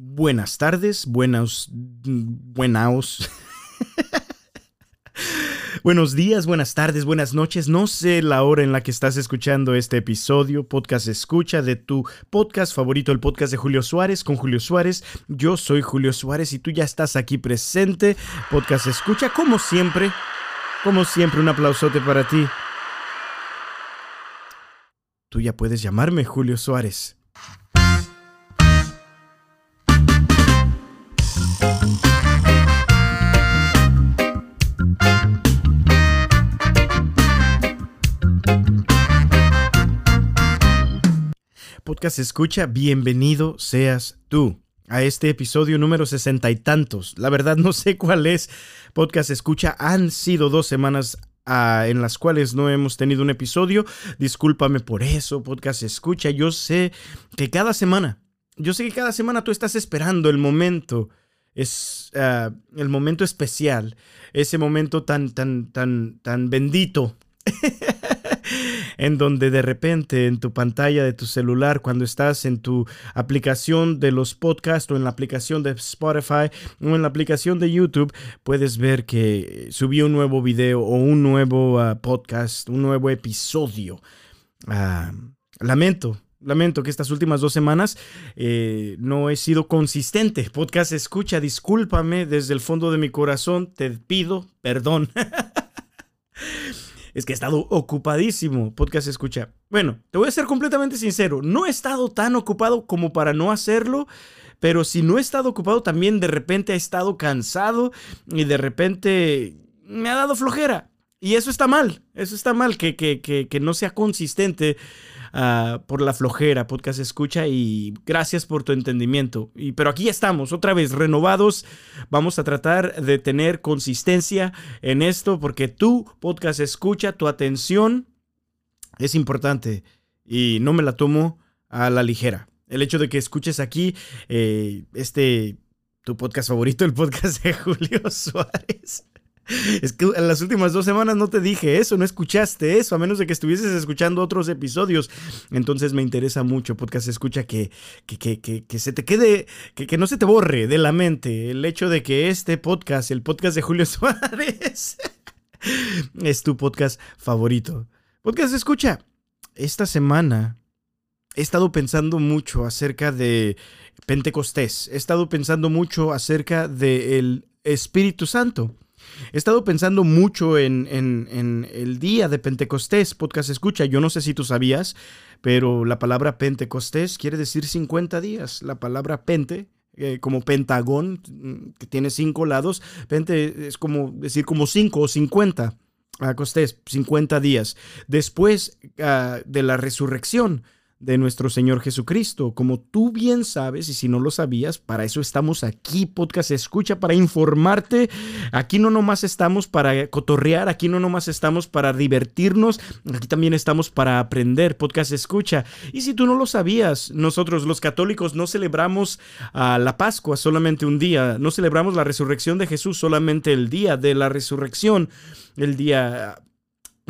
buenas tardes, buenos, buenaos. Buenos días, buenas tardes, buenas noches. No sé la hora en la que estás escuchando este episodio, podcast escucha de tu podcast favorito, el podcast de Julio Suárez con Julio Suárez. Yo soy Julio Suárez y tú ya estás aquí presente. Podcast escucha, como siempre, como siempre, un aplausote para ti. Tú ya puedes llamarme Julio Suárez. Podcast Escucha, bienvenido seas tú a este episodio número sesenta y tantos. La verdad no sé cuál es. Podcast Escucha, han sido dos semanas ah, en las cuales no hemos tenido un episodio. Discúlpame por eso, Podcast Escucha. Yo sé que cada semana, yo sé que cada semana tú estás esperando el momento es ah, el momento especial, ese momento tan, tan, tan, tan bendito en donde de repente en tu pantalla de tu celular, cuando estás en tu aplicación de los podcasts o en la aplicación de Spotify o en la aplicación de YouTube, puedes ver que subió un nuevo video o un nuevo ah, podcast, un nuevo episodio. Ah, lamento, Lamento que estas últimas dos semanas eh, no he sido consistente. Podcast escucha, discúlpame desde el fondo de mi corazón, te pido perdón. es que he estado ocupadísimo, podcast escucha. Bueno, te voy a ser completamente sincero, no he estado tan ocupado como para no hacerlo, pero si no he estado ocupado también de repente he estado cansado y de repente me ha dado flojera. Y eso está mal, eso está mal, que, que, que, que no sea consistente Ah, por la flojera, podcast escucha y gracias por tu entendimiento. Y, pero aquí estamos, otra vez, renovados. Vamos a tratar de tener consistencia en esto porque tu podcast escucha, tu atención es importante y no me la tomo a la ligera. El hecho de que escuches aquí eh, este, tu podcast favorito, el podcast de Julio Suárez. Es que en las últimas dos semanas no te dije eso, no escuchaste eso, a menos de que estuvieses escuchando otros episodios. Entonces me interesa mucho, podcast escucha, que, que, que, que se te quede, que, no se te borre de la mente el hecho de que este podcast, el podcast de Julio Suárez, es tu podcast favorito. Podcast escucha, esta semana he estado pensando mucho acerca de Pentecostés, he estado pensando mucho acerca del Espíritu Santo. He estado pensando mucho en, el día de Pentecostés, podcast escucha. Yo no sé si tú sabías, pero la palabra Pentecostés quiere decir 50 días. La palabra pente, eh, como pentagón, mm, que tiene cinco lados, pente es como decir como cinco o 50. Costés, 50 días. Después ah, de la resurrección, de nuestro Señor Jesucristo. Como tú bien sabes, y si no lo sabías, para eso estamos aquí, podcast escucha, para informarte. Aquí no nomás estamos para cotorrear, aquí no nomás estamos para divertirnos, aquí también estamos para aprender, podcast escucha. Y si tú no lo sabías, nosotros los católicos no celebramos a la Pascua solamente un día, no celebramos la resurrección de Jesús solamente el día de la resurrección, el día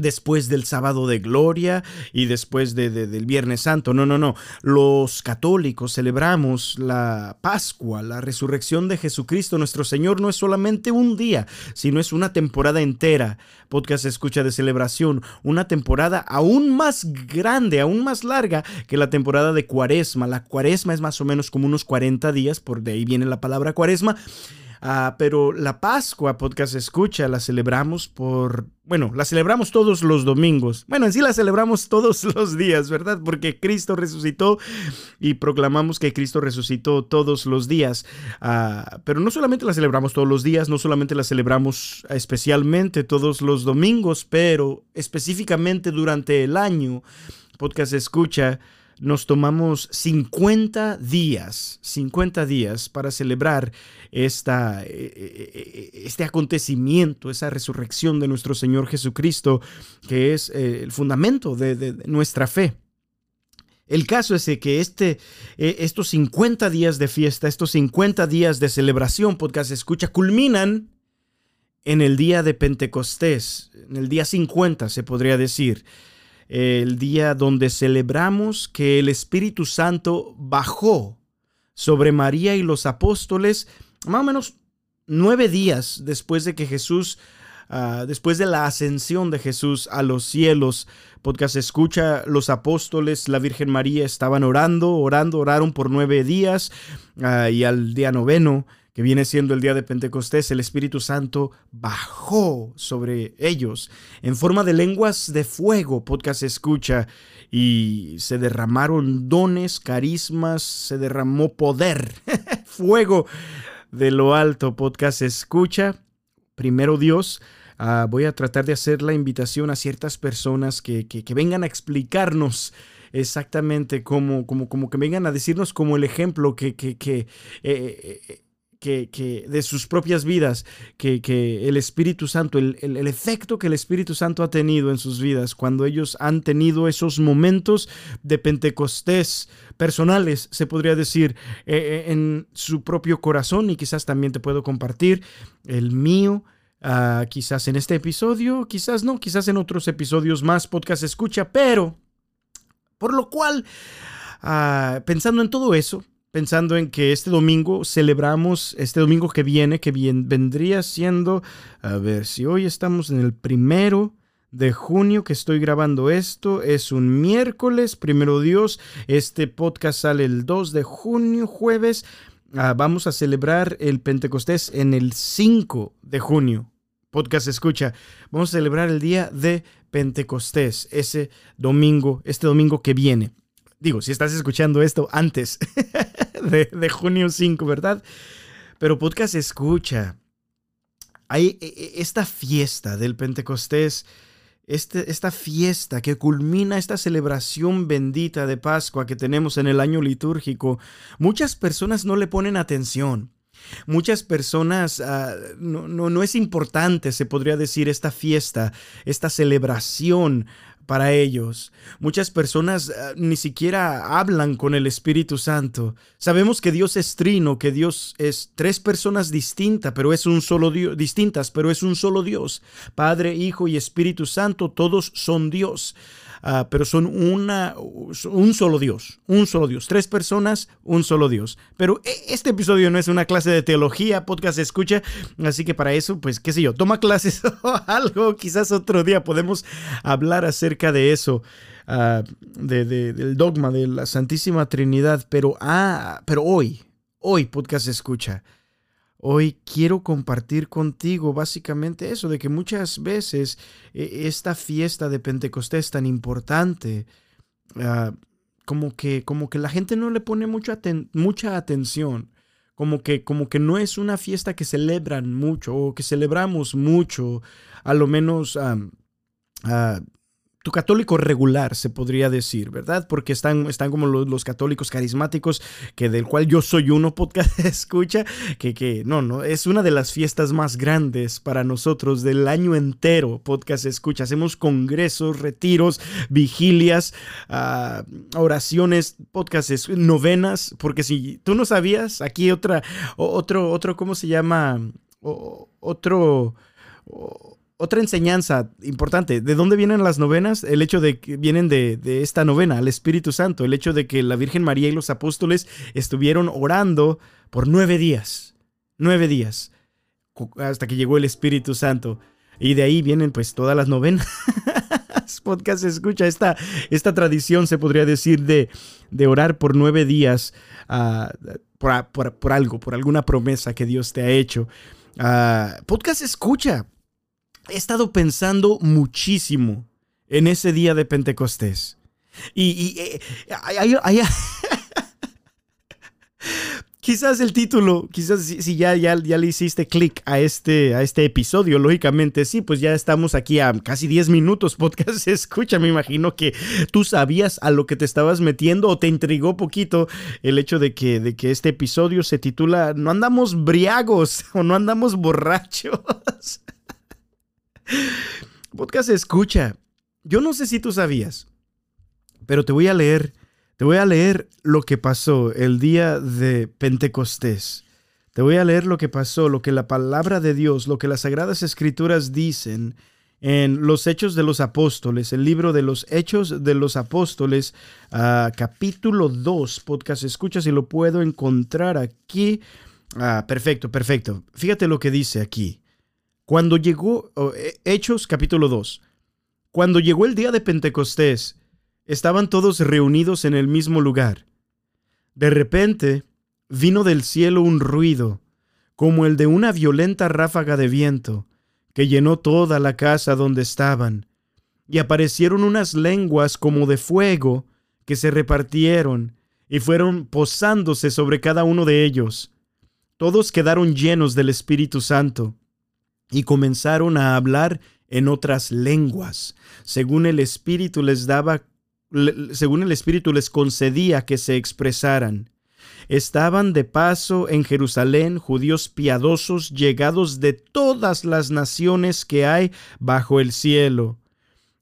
después del sábado de gloria y después de, del Viernes Santo. No, no, no. Los católicos celebramos la Pascua, la resurrección de Jesucristo nuestro Señor. No es solamente un día, sino es una temporada entera. Podcast escucha de celebración. Una temporada aún más grande, aún más larga que la temporada de Cuaresma. La Cuaresma es más o menos como unos 40 días, por de ahí viene la palabra Cuaresma. Ah, pero la Pascua, podcast escucha, la celebramos por, bueno, la celebramos todos los domingos. Bueno, en sí la celebramos todos los días, ¿verdad? Porque Cristo resucitó y proclamamos que Cristo resucitó todos los días. Ah, pero no solamente la celebramos todos los días, no solamente la celebramos especialmente todos los domingos, pero específicamente durante el año, podcast escucha nos tomamos 50 días, 50 días para celebrar esta, eh, eh, eh, este acontecimiento, esa resurrección de nuestro Señor Jesucristo, que es el fundamento de, nuestra fe. El caso es que este, estos 50 días de fiesta, estos 50 días de celebración, podcast escucha, culminan en el día de Pentecostés, en el día 50 se podría decir el día donde celebramos que el Espíritu Santo bajó, sobre María y los apóstoles, más o menos nueve días después de que Jesús, ah, después de la ascensión de Jesús a los cielos. Podcast escucha, los apóstoles, la Virgen María estaban orando, orando, oraron por nueve días ah, y al día noveno que viene siendo el día de Pentecostés, el Espíritu Santo bajó sobre ellos en forma de lenguas de fuego, podcast escucha, y se derramaron dones, carismas, se derramó poder, fuego de lo alto, podcast escucha. Primero Dios, ah, voy a tratar de hacer la invitación a ciertas personas que, vengan a explicarnos exactamente cómo, como, como que vengan a decirnos como el ejemplo que, que, que eh, eh, que, de sus propias vidas, que, el Espíritu Santo, el, efecto que el Espíritu Santo ha tenido en sus vidas cuando ellos han tenido esos momentos de Pentecostés personales, se podría decir, eh, eh, en su propio corazón y quizás también te puedo compartir el mío. Ah, quizás en este episodio, quizás no, quizás en otros episodios más, podcast escucha, pero por lo cual, ah, pensando en todo eso, pensando en que este domingo celebramos, este domingo que viene, que bien, vendría siendo, a ver si hoy estamos en el primero de junio que estoy grabando esto, es un miércoles, primero Dios, este podcast sale el 2 de junio, jueves, ah, vamos a celebrar el Pentecostés en el 5 de junio. Podcast escucha, vamos a celebrar el día de Pentecostés, ese domingo, este domingo que viene. Digo, si estás escuchando esto antes de, junio 5, ¿verdad? Pero podcast escucha. Hay e, e, esta fiesta del Pentecostés, este, esta fiesta que culmina esta celebración bendita de Pascua que tenemos en el año litúrgico, muchas personas no le ponen atención. Muchas personas ah, no, no, no, es importante, se podría decir, esta fiesta, esta celebración para ellos. Muchas personas ah, ni siquiera hablan con el Espíritu Santo. Sabemos que Dios es trino, que Dios es tres personas distintas, pero es un solo Dios, distintas, pero es un solo Dios. Padre, Hijo y Espíritu Santo, todos son Dios. Ah, pero son una, un solo Dios, un solo Dios, tres personas, un solo Dios. Pero e, este episodio no es una clase de teología, podcast escucha, así que para eso, pues qué sé yo, toma clases o algo, quizás otro día podemos hablar acerca de eso. Ah, de, del dogma de la Santísima Trinidad, pero, ah, pero hoy, hoy podcast escucha. Hoy quiero compartir contigo básicamente eso, de que muchas veces eh, esta fiesta de Pentecostés tan importante, ah, como, que, como que la gente no le pone mucha, atención, como que, como que no es una fiesta que celebran mucho o que celebramos mucho, a lo menos uh, tu católico regular, se podría decir, ¿verdad? Porque están, están como los, católicos carismáticos, que del cual yo soy uno, podcast escucha, que, que no, no, es una de las fiestas más grandes para nosotros del año entero, podcast escucha. Hacemos congresos, retiros, vigilias, uh, oraciones, podcasts, novenas, porque si tú no sabías, aquí otra, otro, otro, ¿cómo se llama? otro otra enseñanza importante. ¿De dónde vienen las novenas? El hecho de que vienen de, esta novena, al Espíritu Santo. El hecho de que la Virgen María y los apóstoles estuvieron orando por nueve días. Nueve días. Hasta que llegó el Espíritu Santo. Y de ahí vienen pues todas las novenas. Podcast escucha esta, esta tradición, se podría decir, de, de orar por nueve días ah, por, algo, por alguna promesa que Dios te ha hecho. Ah, podcast escucha he estado pensando muchísimo en ese día de Pentecostés. Y, eh, quizás el título, quizás si, ya, ya, ya, le hiciste clic a este, a este episodio, lógicamente sí, pues ya estamos aquí a casi 10 minutos podcast. Escucha, me imagino que tú sabías a lo que te estabas metiendo o te intrigó poquito el hecho de que, de que este episodio se titula No andamos briagos o no andamos borrachos. Podcast escucha. Yo no sé si tú sabías, pero te voy a leer, te voy a leer lo que pasó el día de Pentecostés. Te voy a leer lo que pasó, lo que la palabra de Dios, lo que las sagradas escrituras dicen. en los Hechos de los Apóstoles, el libro de los Hechos de los Apóstoles, ah, capítulo 2, podcast escucha si lo puedo encontrar aquí. Ah, perfecto, perfecto. Fíjate lo que dice aquí. Cuando llegó, oh, Hechos capítulo 2, cuando llegó el día de Pentecostés, estaban todos reunidos en el mismo lugar. De repente, vino del cielo un ruido, como el de una violenta ráfaga de viento, que llenó toda la casa donde estaban, y aparecieron unas lenguas como de fuego que se repartieron y fueron posándose sobre cada uno de ellos. Todos quedaron llenos del Espíritu Santo y comenzaron a hablar en otras lenguas, según el Espíritu les daba según el Espíritu les concedía que se expresaran. Estaban de paso en Jerusalén judíos piadosos llegados de todas las naciones que hay bajo el cielo.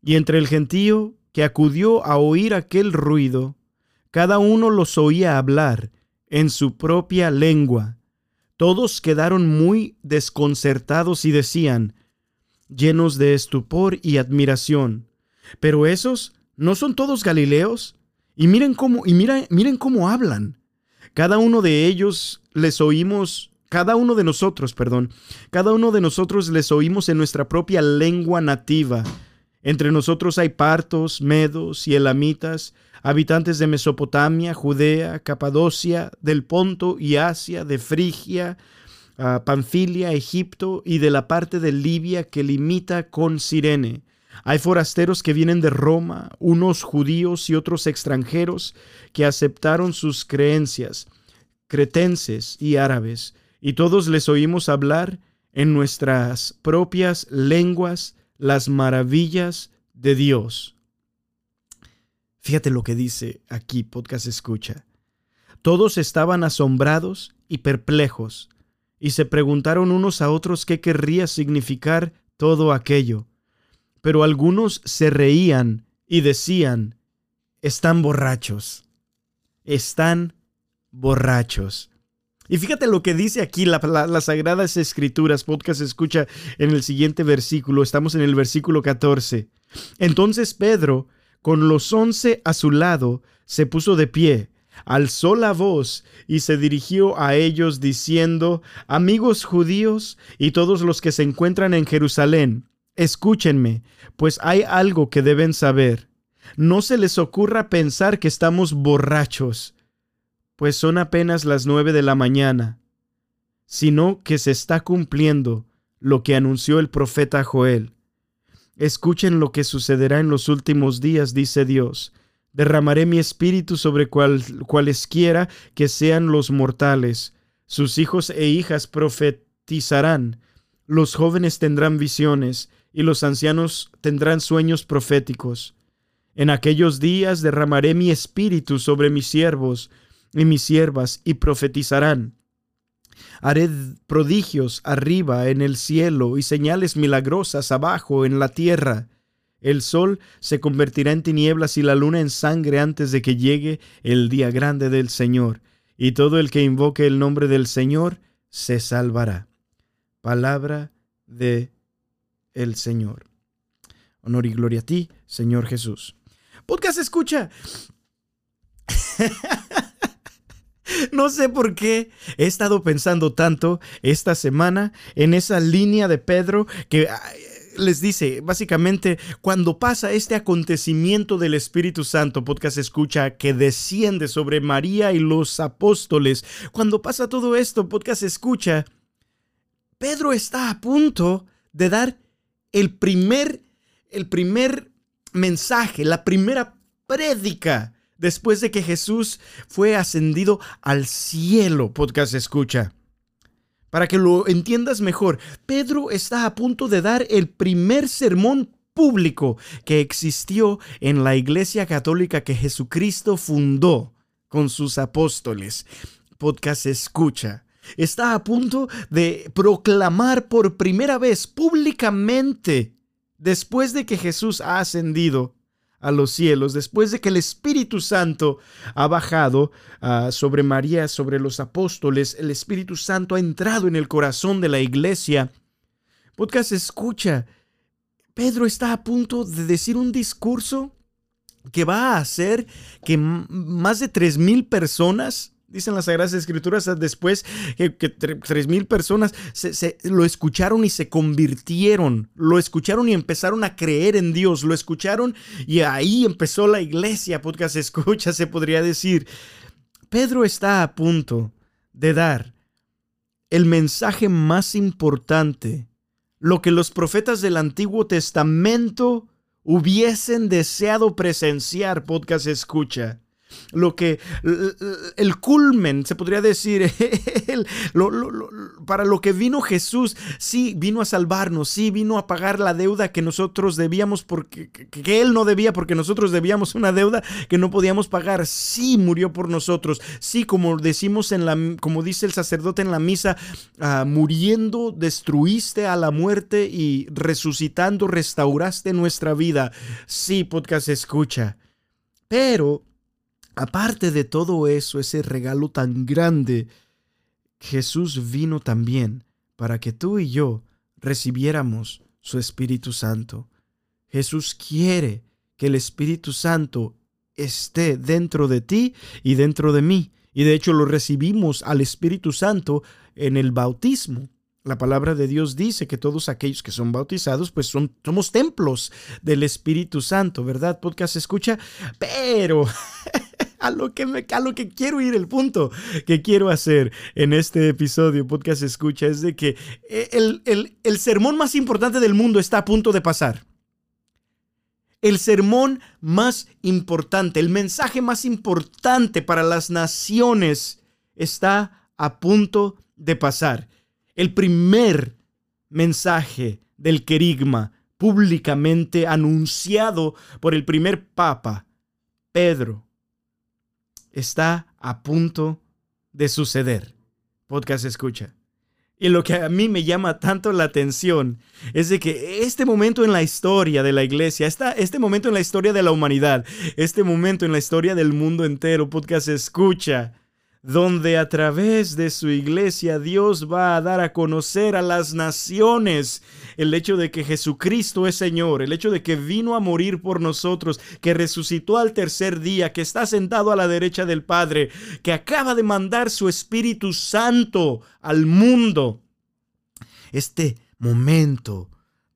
Y entre el gentío que acudió a oír aquel ruido, cada uno los oía hablar en su propia lengua. Todos quedaron muy desconcertados y decían, llenos de estupor y admiración, pero esos no son todos galileos. Y miren cómo, y miren, cómo hablan. Cada uno de ellos les oímos, cada uno de nosotros, perdón, cada uno de nosotros les oímos en nuestra propia lengua nativa. Entre nosotros hay partos, medos y elamitas, habitantes de Mesopotamia, Judea, Capadocia, del Ponto y Asia, de Frigia, ah, Panfilia, Egipto y de la parte de Libia que limita con Sirene hay forasteros que vienen de Roma, unos judíos y otros extranjeros que aceptaron sus creencias, cretenses y árabes, y todos les oímos hablar en nuestras propias lenguas las maravillas de Dios. Fíjate lo que dice aquí Podcast Escucha. Todos estaban asombrados y perplejos, y se preguntaron unos a otros qué querría significar todo aquello. Pero algunos se reían y decían, están borrachos, están borrachos. Y fíjate lo que dice aquí las Sagradas Escrituras, podcast escucha en el siguiente versículo, estamos en el versículo 14. Entonces Pedro, con los once a su lado, se puso de pie, alzó la voz y se dirigió a ellos diciendo, Amigos judíos y todos los que se encuentran en Jerusalén, Escúchenme, pues hay algo que deben saber. No se les ocurra pensar que estamos borrachos, pues son apenas las nueve de la mañana, sino que se está cumpliendo lo que anunció el profeta Joel. Escuchen lo que sucederá en los últimos días, dice Dios. Derramaré mi espíritu sobre cual, cualesquiera que sean los mortales. Sus hijos e hijas profetizarán. Los jóvenes tendrán visiones y los ancianos tendrán sueños proféticos. En aquellos días derramaré mi espíritu sobre mis siervos y mis siervas y profetizarán. Haré prodigios arriba en el cielo y señales milagrosas abajo en la tierra. El sol se convertirá en tinieblas y la luna en sangre antes de que llegue el día grande del Señor, y todo el que invoque el nombre del Señor se salvará. Palabra de el Señor. Honor y gloria a ti, Señor Jesús. Podcast escucha. No sé por qué he estado pensando tanto esta semana en esa línea de Pedro que les dice, básicamente, cuando pasa este acontecimiento del Espíritu Santo, podcast escucha, que desciende sobre María y los apóstoles, cuando pasa todo esto, podcast escucha, Pedro está a punto de dar el primer, el primer mensaje, la primera prédica después de que Jesús fue ascendido al cielo, podcast escucha. Para que lo entiendas mejor, Pedro está a punto de dar el primer sermón público que existió en la iglesia católica que Jesucristo fundó con sus apóstoles. Podcast escucha está a punto de proclamar por primera vez públicamente, después de que Jesús ha ascendido a los cielos, después de que el Espíritu Santo ha bajado ah, sobre María, sobre los apóstoles, el Espíritu Santo ha entrado en el corazón de la iglesia. Podcast escucha, Pedro está a punto de decir un discurso que va a hacer que más de 3.000 personas Dicen las Sagradas Escrituras después que, tres mil personas se, lo escucharon y se convirtieron, lo escucharon y empezaron a creer en Dios, lo escucharon y ahí empezó la iglesia, podcast escucha, se podría decir. Pedro está a punto de dar el mensaje más importante, lo que los profetas del Antiguo Testamento hubiesen deseado presenciar, podcast escucha lo que el culmen, se podría decir, para lo que vino Jesús, sí vino a salvarnos, sí vino a pagar la deuda que nosotros debíamos porque que él no debía porque nosotros debíamos una deuda que no podíamos pagar, sí murió por nosotros, sí como decimos en la como dice el sacerdote en la misa, ah, muriendo destruiste a la muerte y resucitando restauraste nuestra vida. Sí, podcast escucha. Pero Aparte de todo eso, ese regalo tan grande, Jesús vino también para que tú y yo recibiéramos su Espíritu Santo. Jesús quiere que el Espíritu Santo esté dentro de ti y dentro de mí. Y de hecho lo recibimos al Espíritu Santo en el bautismo. La palabra de Dios dice que todos aquellos que son bautizados, pues son, somos templos del Espíritu Santo, ¿verdad? Podcast escucha, pero a lo que me a lo que quiero ir, el punto que quiero hacer en este episodio, podcast escucha, es de que eh, el, el sermón más importante del mundo está a punto de pasar. El sermón más importante, el mensaje más importante para las naciones está a punto de pasar. El primer mensaje del querigma públicamente anunciado por el primer papa, Pedro, está a punto de suceder. Podcast escucha. Y lo que a mí me llama tanto la atención es de que este momento en la historia de la iglesia, este momento en la historia de la humanidad, este momento en la historia del mundo entero, podcast escucha, donde a través de su iglesia Dios va a dar a conocer a las naciones el hecho de que Jesucristo es Señor, el hecho de que vino a morir por nosotros, que resucitó al tercer día, que está sentado a la derecha del Padre, que acaba de mandar su Espíritu Santo al mundo. Este momento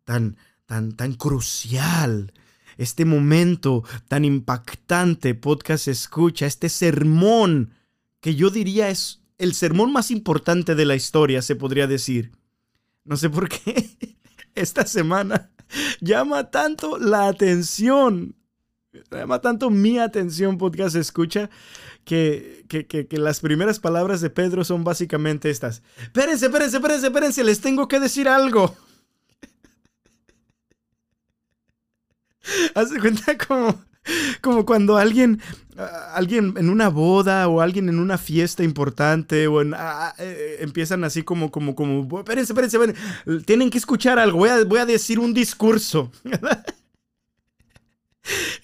tan tan tan crucial este momento tan impactante, podcast escucha, este sermón que yo diría es el sermón más importante de la historia, se podría decir. No sé por qué esta semana llama tanto la atención, llama tanto mi atención, podcast escucha, que, que, las primeras palabras de Pedro son básicamente estas. Espérense, espérense, espérense, espérense, les tengo que decir algo. Hace cuenta como como cuando alguien, alguien en una boda o alguien en una fiesta importante o en, eh, empiezan así como, como, como, espérense, espérense, espérense, tienen que escuchar algo, voy a, voy a decir un discurso.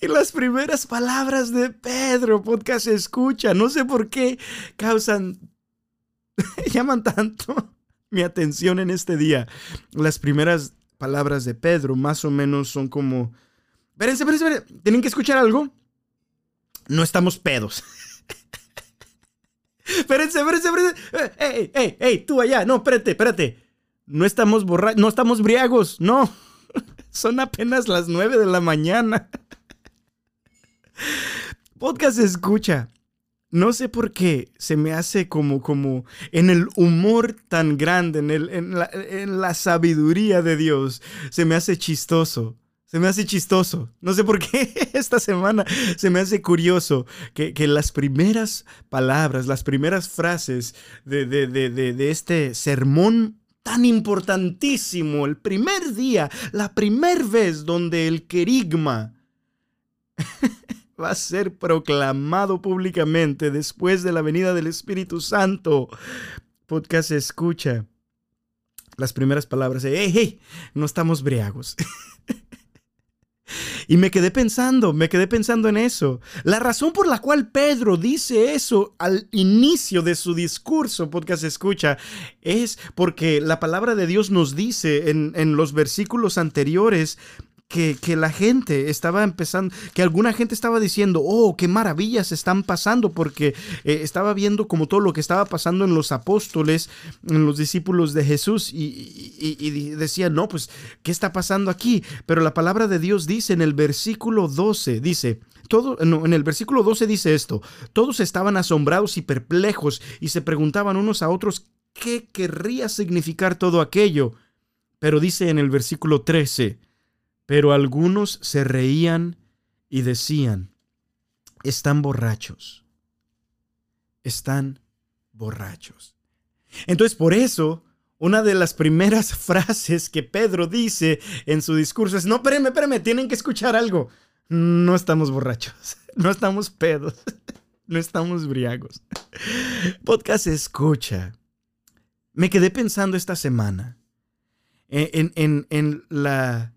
Y las primeras palabras de Pedro, podcast escucha, no sé por qué causan, llaman tanto mi atención en este día. Las primeras palabras de Pedro más o menos son como, Espérense, espérense, espérense. ¿Tienen que escuchar algo? No estamos pedos. espérense, espérense, espérense. ¡Ey, ey, ey! Tú allá. No, espérate, espérate. No estamos borra... No estamos briagos. No. Son apenas las nueve de la mañana. Podcast escucha. No sé por qué se me hace como, como en el humor tan grande, en, el, en, la, en la sabiduría de Dios, se me hace chistoso se me hace chistoso. No sé por qué esta semana se me hace curioso que, las primeras palabras, las primeras frases de, de, este sermón tan importantísimo, el primer día, la primer vez donde el querigma va a ser proclamado públicamente después de la venida del Espíritu Santo. Podcast escucha las primeras palabras de, hey, hey, no estamos briagos. Y me quedé pensando, me quedé pensando en eso. La razón por la cual Pedro dice eso al inicio de su discurso, podcast escucha, es porque la palabra de Dios nos dice en, en los versículos anteriores que, la gente estaba empezando, que alguna gente estaba diciendo, oh, qué maravillas están pasando, porque eh, estaba viendo como todo lo que estaba pasando en los apóstoles, en los discípulos de Jesús, y, y decía, no, pues, ¿qué está pasando aquí? Pero la palabra de Dios dice en el versículo 12, dice, todo, en el versículo 12 dice esto, todos estaban asombrados y perplejos y se preguntaban unos a otros qué querría significar todo aquello. Pero dice en el versículo 13, pero algunos se reían y decían, están borrachos, están borrachos. Entonces por eso, una de las primeras frases que Pedro dice en su discurso es, no, espérenme, espérenme, tienen que escuchar algo. No estamos borrachos, no estamos pedos, no estamos briagos. Podcast escucha. Me quedé pensando esta semana en, en, en la,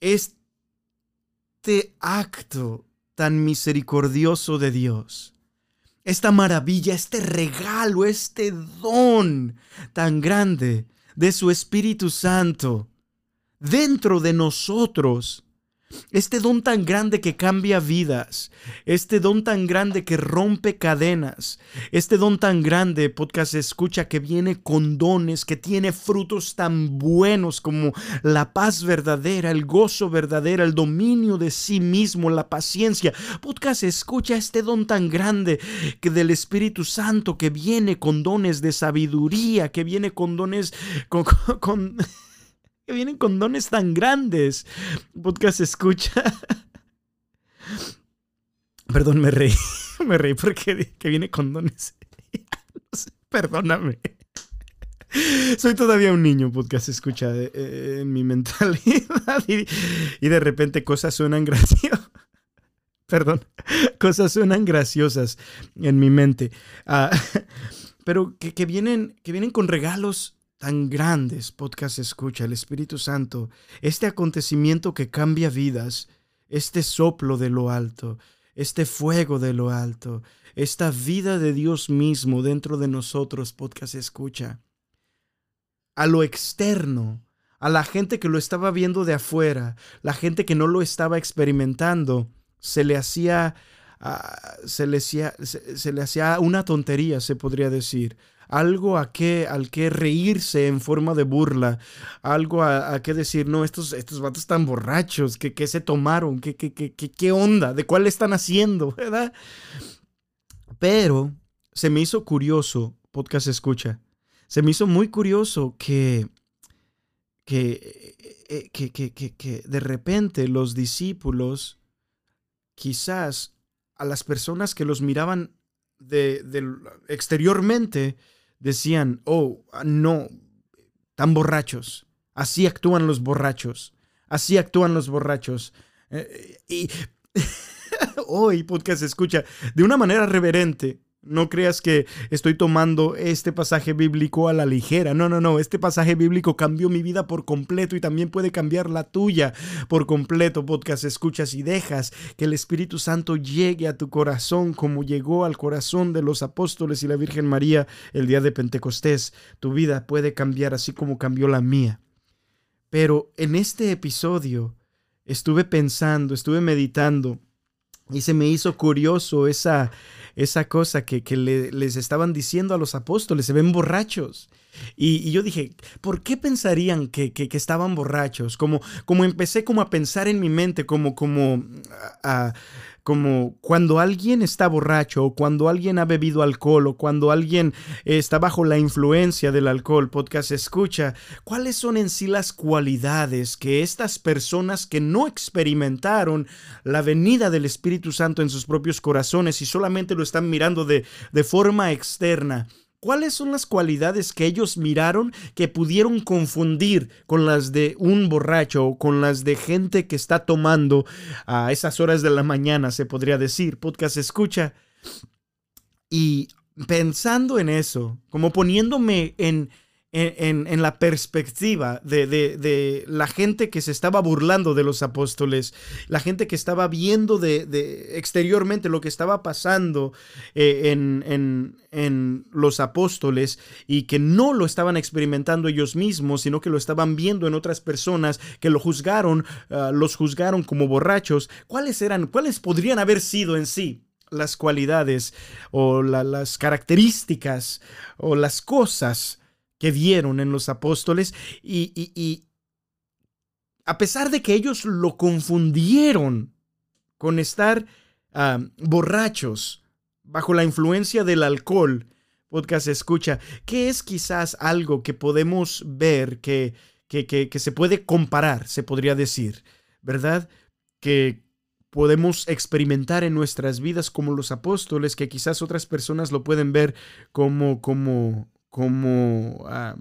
este acto tan misericordioso de Dios. Esta maravilla, este regalo, este don tan grande de su Espíritu Santo dentro de nosotros este don tan grande que cambia vidas, este don tan grande que rompe cadenas, este don tan grande, podcast escucha, que viene con dones, que tiene frutos tan buenos como la paz verdadera, el gozo verdadero, el dominio de sí mismo, la paciencia. Podcast escucha este don tan grande que del Espíritu Santo que viene con dones de sabiduría, que viene con dones con, con vienen con dones tan grandes. Podcast escucha. Perdón, me reí. Me reí porque que viene con dones. perdóname. Soy todavía un niño, podcast escucha eh, eh, en mi mentalidad y, de repente cosas suenan graciosas. Perdón, cosas suenan graciosas en mi mente. Ah, pero que, que, vienen, que vienen con regalos tan grandes, podcast escucha, el Espíritu Santo, este acontecimiento que cambia vidas, este soplo de lo alto, este fuego de lo alto, esta vida de Dios mismo dentro de nosotros, podcast escucha, a lo externo, a la gente que lo estaba viendo de afuera, la gente que no lo estaba experimentando, se le hacía, ah, se, le hacía se le hacía una tontería, se podría decir algo a qué, al que reírse en forma de burla, algo a, a qué decir, no, estos, estos vatos están borrachos, ¿qué, qué se tomaron? ¿Qué, qué, qué, qué onda? ¿De cuál están haciendo? ¿Verdad? Pero se me hizo curioso, podcast escucha, se me hizo muy curioso que, que, eh, que, que, que, que de repente los discípulos, quizás a las personas que los miraban de, de, exteriormente, decían, oh, no, tan borrachos. Así actúan los borrachos. Así actúan los borrachos. Eh, y hoy podcast escucha de una manera reverente, no creas que estoy tomando este pasaje bíblico a la ligera. No, no, no. Este pasaje bíblico cambió mi vida por completo y también puede cambiar la tuya por completo. Podcast, escuchas y dejas que el Espíritu Santo llegue a tu corazón como llegó al corazón de los apóstoles y la Virgen María el día de Pentecostés. Tu vida puede cambiar así como cambió la mía. Pero en este episodio estuve pensando, estuve meditando y se me hizo curioso esa, esa cosa que, les estaban diciendo a los apóstoles, se ven borrachos. Y, yo dije, ¿por qué pensarían que, que, estaban borrachos? Como, como empecé como a pensar en mi mente, como, como a, como cuando alguien está borracho o cuando alguien ha bebido alcohol o cuando alguien está bajo la influencia del alcohol, podcast escucha, ¿cuáles son en sí las cualidades que estas personas que no experimentaron la venida del Espíritu Santo en sus propios corazones y solamente lo están mirando de, de forma externa, ¿Cuáles son las cualidades que ellos miraron que pudieron confundir con las de un borracho o con las de gente que está tomando a esas horas de la mañana, se podría decir? Podcast escucha. Y pensando en eso, como poniéndome en, en, la perspectiva de, la gente que se estaba burlando de los apóstoles, la gente que estaba viendo de, exteriormente lo que estaba pasando eh, en, los apóstoles y que no lo estaban experimentando ellos mismos, sino que lo estaban viendo en otras personas que lo juzgaron, ah, los juzgaron como borrachos. ¿Cuáles eran, cuáles podrían haber sido en sí? las cualidades o las características o las cosas que vieron en los apóstoles y, a pesar de que ellos lo confundieron con estar borrachos bajo la influencia del alcohol, podcast escucha, ¿qué es quizás algo que podemos ver que, que, que, se puede comparar, se podría decir, ¿verdad? Que podemos experimentar en nuestras vidas como los apóstoles, que quizás otras personas lo pueden ver como, como, como, ah,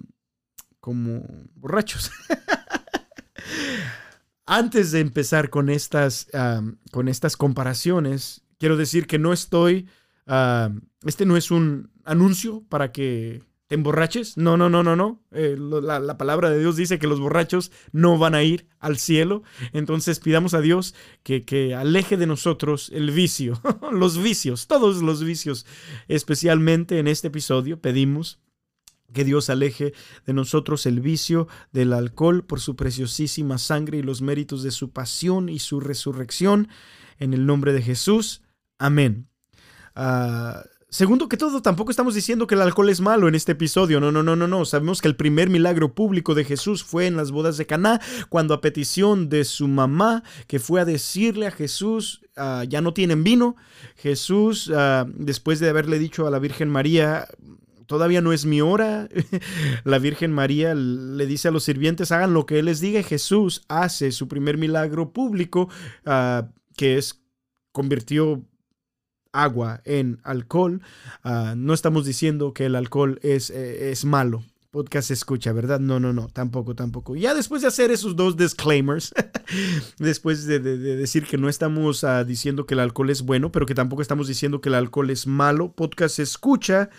como borrachos. Antes de empezar con estas, ah, con estas comparaciones, quiero decir que no estoy, ah, este no es un anuncio para que te emborraches. No, no, no, no, no. Eh, la, la, palabra de Dios dice que los borrachos no van a ir al cielo. Entonces pidamos a Dios que, que aleje de nosotros el vicio, los vicios, todos los vicios. Especialmente en este episodio pedimos que Dios aleje de nosotros el vicio del alcohol por su preciosísima sangre y los méritos de su pasión y su resurrección. En el nombre de Jesús. Amén. Ah, segundo que todo, tampoco estamos diciendo que el alcohol es malo en este episodio. No, no, no, no, no. Sabemos que el primer milagro público de Jesús fue en las bodas de Caná, cuando a petición de su mamá, que fue a decirle a Jesús, ah, ya no tienen vino. Jesús, ah, después de haberle dicho a la Virgen María, todavía no es mi hora. La Virgen María le dice a los sirvientes, hagan lo que Él les diga. Jesús hace su primer milagro público, ah, que es convirtió agua en alcohol. Ah, no estamos diciendo que el alcohol es, eh, es malo. Podcast escucha, ¿verdad? No, no, no, tampoco, tampoco. Ya después de hacer esos dos disclaimers, después de, decir que no estamos ah, diciendo que el alcohol es bueno, pero que tampoco estamos diciendo que el alcohol es malo, podcast escucha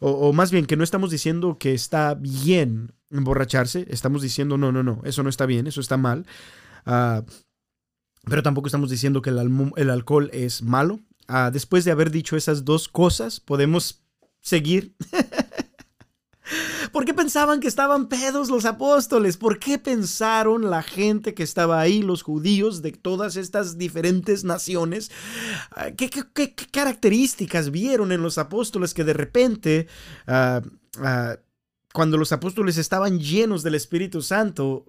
o, más bien que no estamos diciendo que está bien emborracharse, estamos diciendo no, no, no, eso no está bien, eso está mal. Ah, pero tampoco estamos diciendo que el, alcohol es malo. Ah, después de haber dicho esas dos cosas, podemos seguir ¿Por qué pensaban que estaban pedos los apóstoles? ¿Por qué pensaron la gente que estaba ahí, los judíos de todas estas diferentes naciones? Ah, ¿Qué, características vieron en los apóstoles que de repente... Ah, ah, cuando los apóstoles estaban llenos del Espíritu Santo,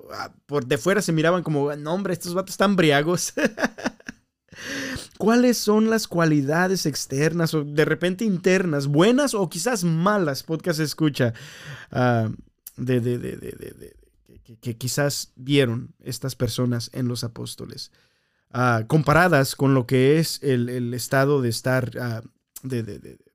por de fuera se miraban como, no hombre, estos vatos están briagos. ¿Cuáles son las cualidades externas o de repente internas, buenas o quizás malas, podcast escucha, uh, de, de, de, que, quizás vieron estas personas en los apóstoles? Uh, comparadas con lo que es el, el estado de estar, uh,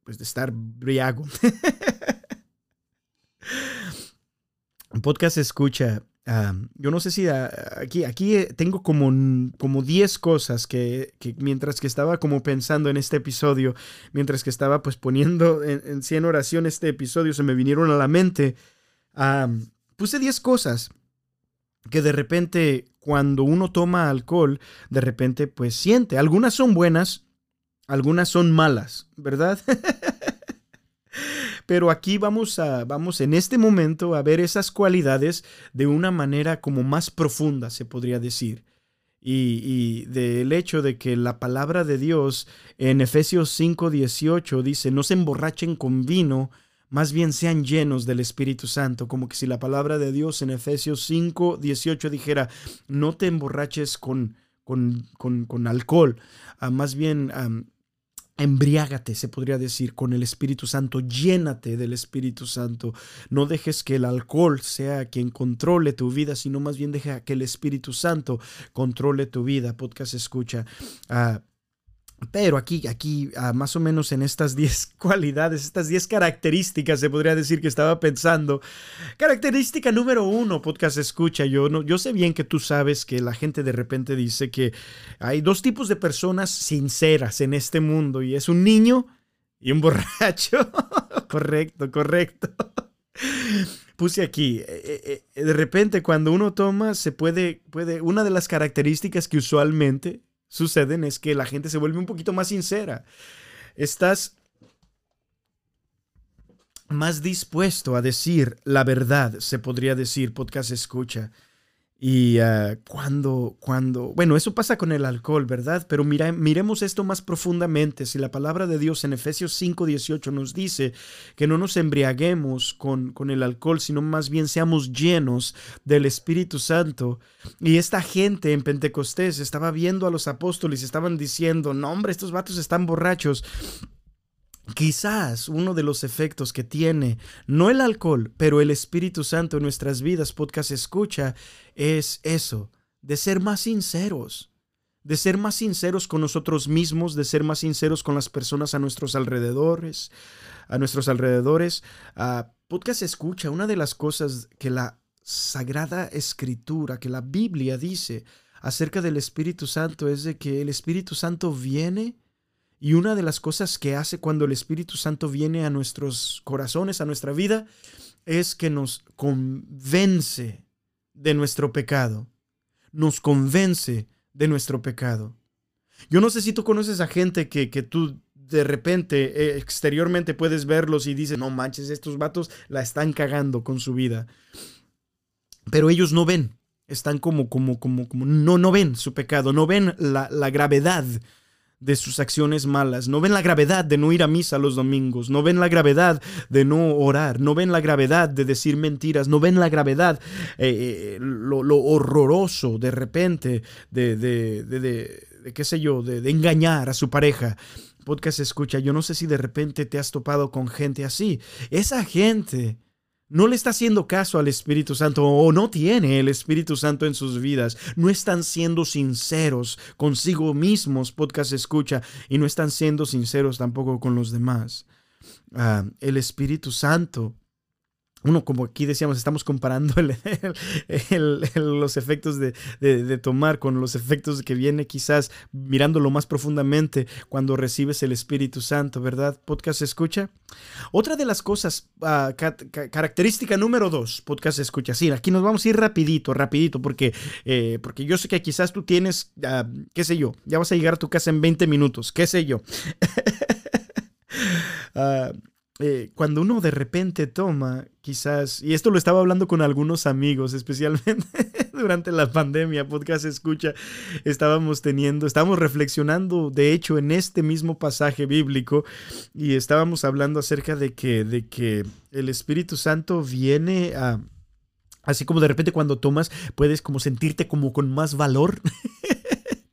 pues de estar briago. podcast escucha yo no sé si aquí, aquí eh, tengo como, como 10 cosas que, mientras que estaba como pensando en este episodio, mientras que estaba pues poniendo en, en 100 oración este episodio, se me vinieron a la mente. puse 10 cosas que de repente cuando uno toma alcohol, de repente pues siente. Algunas son buenas, algunas son malas, ¿verdad? Pero aquí vamos a, vamos en este momento a ver esas cualidades de una manera como más profunda, se podría decir. Y, del hecho de que la palabra de Dios en Efesios 5:18 dice, no se emborrachen con vino, más bien sean llenos del Espíritu Santo, como que si la palabra de Dios en Efesios 5:18 dijera, no te emborraches con, con, con, alcohol, ah, más bien Embriágate, se podría decir, con el Espíritu Santo, llénate del Espíritu Santo. No dejes que el alcohol sea quien controle tu vida, sino más bien deja que el Espíritu Santo controle tu vida. Podcast escucha. Uh, pero aquí, aquí, más o menos en estas 10 cualidades, estas 10 características, se podría decir que estaba pensando. Característica número uno, podcast escucha. Yo, no, yo sé bien que tú sabes que la gente de repente dice que hay dos tipos de personas sinceras en este mundo y es un niño y un borracho. correcto, correcto. puse aquí, eh, eh, de repente cuando uno toma, se puede, puede, una de las características que usualmente suceden es que la gente se vuelve un poquito más sincera. Estás más dispuesto a decir la verdad, se podría decir, podcast escucha. Y ah, cuando, cuando, bueno, eso pasa con el alcohol, ¿verdad? Pero mira, miremos esto más profundamente. Si la palabra de Dios en Efesios 5:18 nos dice que no nos embriaguemos con, con el alcohol, sino más bien seamos llenos del Espíritu Santo. Y esta gente en Pentecostés estaba viendo a los apóstoles estaban diciendo, no hombre, estos vatos están borrachos. Quizás uno de los efectos que tiene, no el alcohol, pero el Espíritu Santo en nuestras vidas, podcast escucha, es eso, de ser más sinceros, de ser más sinceros con nosotros mismos, de ser más sinceros con las personas a nuestros alrededores, a nuestros alrededores. Uh, podcast escucha, una de las cosas que la Sagrada Escritura, que la Biblia dice acerca del Espíritu Santo es de que el Espíritu Santo viene y una de las cosas que hace cuando el Espíritu Santo viene a nuestros corazones, a nuestra vida, es que nos convence de nuestro pecado. Nos convence de nuestro pecado. Yo no sé si tú conoces a gente que, que tú de repente eh, exteriormente puedes verlos y dices, no manches, estos vatos la están cagando con su vida. Pero ellos no ven, están como, como, como, como, no, no ven su pecado, no ven la, la gravedad de sus acciones malas, no ven la gravedad de no ir a misa los domingos, no ven la gravedad de no orar, no ven la gravedad de decir mentiras, no ven la gravedad, eh, eh, lo, horroroso de repente de, de, de, de qué sé yo, de, engañar a su pareja. Podcast escucha, yo no sé si de repente te has topado con gente así. Esa gente no le está haciendo caso al Espíritu Santo o no tiene el Espíritu Santo en sus vidas, no están siendo sinceros consigo mismos, podcast escucha, y no están siendo sinceros tampoco con los demás. Ah, el Espíritu Santo uno, como aquí decíamos, estamos comparando los efectos de, tomar con los efectos que viene quizás mirándolo más profundamente cuando recibes el Espíritu Santo, ¿verdad? Podcast escucha. Otra de las cosas, ah, característica número dos, podcast escucha. Sí, aquí nos vamos a ir rapidito, rapidito, porque, eh, porque yo sé que quizás tú tienes, ah, qué sé yo, ya vas a llegar a tu casa en 20 minutos, qué sé yo. uh, eh, cuando uno de repente toma, quizás, y esto lo estaba hablando con algunos amigos, especialmente durante la pandemia, podcast escucha, estábamos teniendo, estábamos reflexionando, de hecho, en este mismo pasaje bíblico, y estábamos hablando acerca de que, de que el Espíritu Santo viene a... Así como de repente cuando tomas puedes como sentirte como con más valor.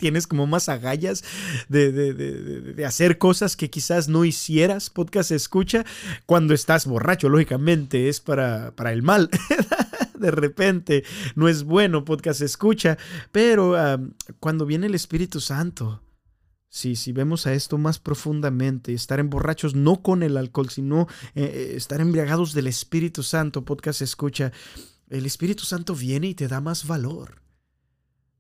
tienes como más agallas de, hacer cosas que quizás no hicieras, podcast escucha, cuando estás borracho, lógicamente, es para, para el mal. de repente no es bueno, podcast escucha, pero cuando viene el Espíritu Santo, Sí, si vemos a esto más profundamente, estar emborrachos no con el alcohol, sino eh, eh, estar embriagados del Espíritu Santo, podcast escucha, el Espíritu Santo viene y te da más valor,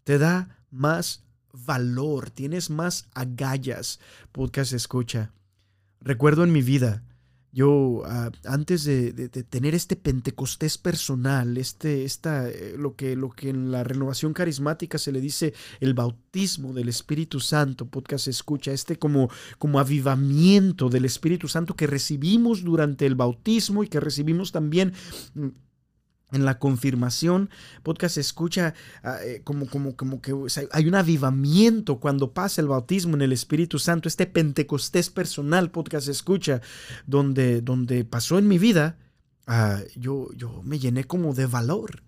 te da más valor, tienes más agallas. Podcast escucha. Recuerdo en mi vida, yo ah, antes de, tener este pentecostés personal, este, esta, eh, lo, que, lo que en la renovación carismática se le dice el bautismo del Espíritu Santo, podcast escucha, este como, como avivamiento del Espíritu Santo que recibimos durante el bautismo y que recibimos también mm, en la confirmación, podcast escucha ah, eh, como, como, como que hay un avivamiento cuando pasa el bautismo en el Espíritu Santo, este Pentecostés personal, podcast escucha, donde, donde pasó en mi vida, ah, yo, yo me llené como de valor.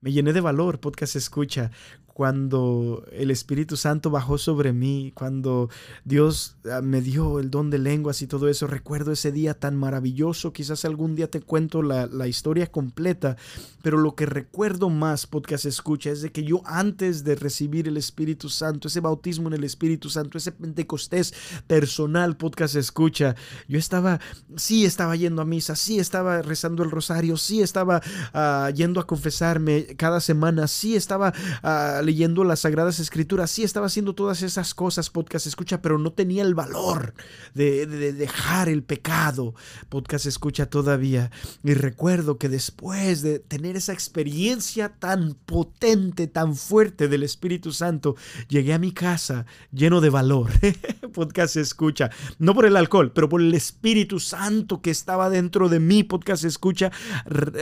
Me llené de valor, podcast escucha, cuando el Espíritu Santo bajó sobre mí, cuando Dios ah, me dio el don de lenguas y todo eso, recuerdo ese día tan maravilloso, quizás algún día te cuento la, historia completa, pero lo que recuerdo más, podcast escucha, es de que yo antes de recibir el Espíritu Santo, ese bautismo en el Espíritu Santo, ese Pentecostés personal, podcast escucha, yo estaba, sí estaba yendo a misa, sí estaba rezando el rosario, sí estaba ah, yendo a confesarme cada semana, sí estaba... Uh, leyendo las Sagradas Escrituras, sí estaba haciendo todas esas cosas, podcast escucha, pero no tenía el valor de, de dejar el pecado, podcast escucha todavía. Y recuerdo que después de tener esa experiencia tan potente, tan fuerte del Espíritu Santo, llegué a mi casa lleno de valor. podcast escucha, no por el alcohol, pero por el Espíritu Santo que estaba dentro de mí, podcast escucha,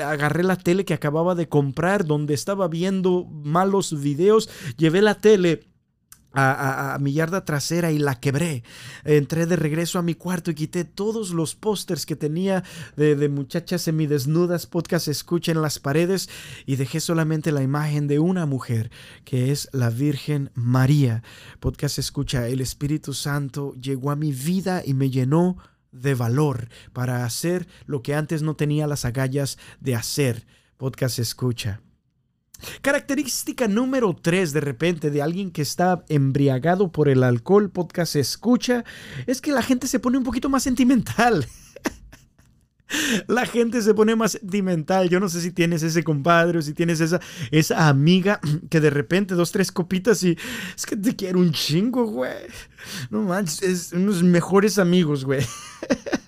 agarré la tele que acababa de comprar, donde estaba viendo malos videos, llevé la tele a, mi yarda trasera y la quebré. Entré de regreso a mi cuarto y quité todos los pósters que tenía de, de, muchachas semidesnudas, podcast escucha en las paredes y dejé solamente la imagen de una mujer que es la Virgen María. Podcast escucha, el Espíritu Santo llegó a mi vida y me llenó de valor para hacer lo que antes no tenía las agallas de hacer. Podcast escucha. Característica número 3 de repente de alguien que está embriagado por el alcohol, podcast escucha, es que la gente se pone un poquito más sentimental. La gente se pone más sentimental. Yo no sé si tienes ese compadre o si tienes esa, esa amiga que de repente dos, tres copitas y es que te quiero un chingo, güey. No manches, es unos mejores amigos, güey.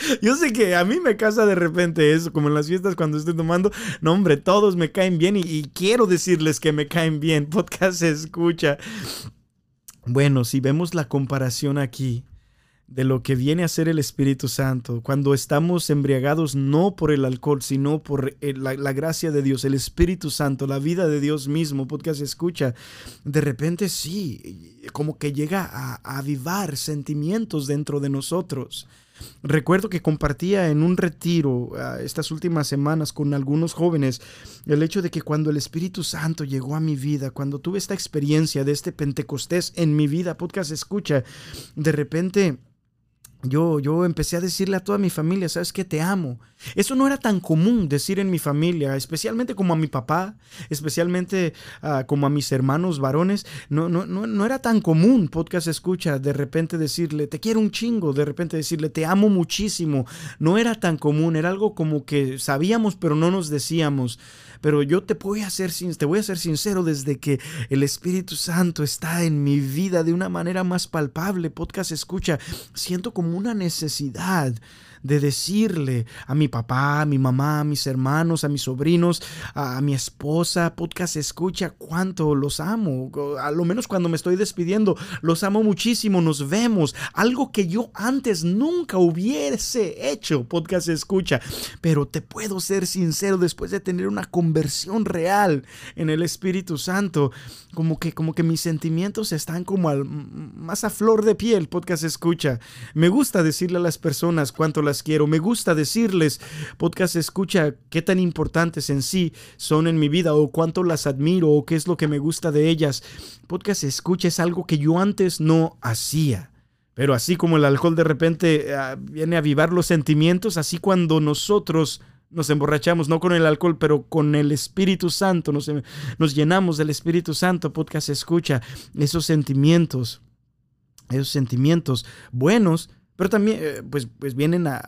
Yo sé que a mí me casa de repente eso, como en las fiestas cuando estoy tomando. No, hombre, todos me caen bien y, quiero decirles que me caen bien. Podcast se escucha. Bueno, si vemos la comparación aquí de lo que viene a ser el Espíritu Santo, cuando estamos embriagados no por el alcohol, sino por la, gracia de Dios, el Espíritu Santo, la vida de Dios mismo, podcast escucha, de repente sí, como que llega a avivar sentimientos dentro de nosotros. Recuerdo que compartía en un retiro ah, estas últimas semanas con algunos jóvenes el hecho de que cuando el Espíritu Santo llegó a mi vida, cuando tuve esta experiencia de este Pentecostés en mi vida, podcast escucha, de repente yo, yo empecé a decirle a toda mi familia, sabes que te amo. Eso no era tan común decir en mi familia, especialmente como a mi papá, especialmente ah, como a mis hermanos varones. No, no, no, no era tan común, podcast escucha, de repente decirle, te quiero un chingo, de repente decirle, te amo muchísimo. No era tan común, era algo como que sabíamos pero no nos decíamos. Pero yo te voy a hacer, te voy a ser sincero desde que el Espíritu Santo está en mi vida de una manera más palpable. Podcast escucha, siento como una necesidad de decirle a mi papá, a mi mamá, a mis hermanos, a mis sobrinos, a, mi esposa, podcast escucha cuánto los amo. A lo menos cuando me estoy despidiendo, los amo muchísimo, nos vemos. Algo que yo antes nunca hubiese hecho, podcast escucha. Pero te puedo ser sincero, después de tener una conversión real en el Espíritu Santo, como que, como que mis sentimientos están como al, más a flor de piel, podcast escucha. Me gusta decirle a las personas cuánto las quiero. Me gusta decirles, podcast escucha, qué tan importantes en sí son en mi vida o cuánto las admiro o qué es lo que me gusta de ellas. Podcast escucha es algo que yo antes no hacía. Pero así como el alcohol de repente ah, viene a avivar los sentimientos, así cuando nosotros nos emborrachamos, no con el alcohol, pero con el Espíritu Santo, nos, nos llenamos del Espíritu Santo, podcast escucha esos sentimientos, esos sentimientos buenos, pero también eh, pues, pues vienen a,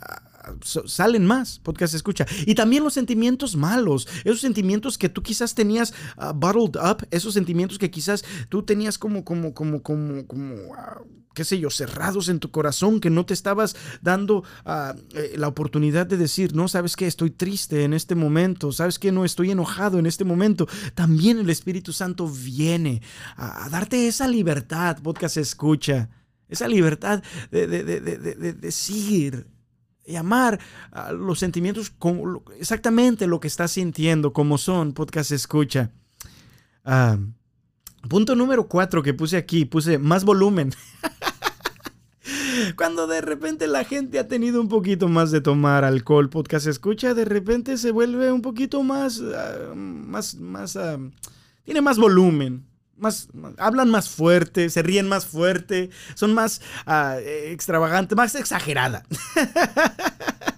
salen más, podcast escucha. Y también los sentimientos malos, esos sentimientos que tú quizás tenías ah, bottled up, esos sentimientos que quizás tú tenías como, como, como, como, como, ah, qué sé yo, cerrados en tu corazón, que no te estabas dando ah, eh, la oportunidad de decir, no, sabes que estoy triste en este momento, sabes que no estoy enojado en este momento. También el Espíritu Santo viene a, darte esa libertad, podcast escucha. Esa libertad de, de, de, de decir, llamar a los sentimientos exactamente lo que estás sintiendo, como son, podcast escucha. Ah, punto número cuatro que puse aquí, puse más volumen. Cuando de repente la gente ha tenido un poquito más de tomar alcohol, podcast escucha, de repente se vuelve un poquito más, ah, más, más, ah, tiene más volumen más, hablan más fuerte, se ríen más fuerte, son más uh, extravagantes, más exagerada.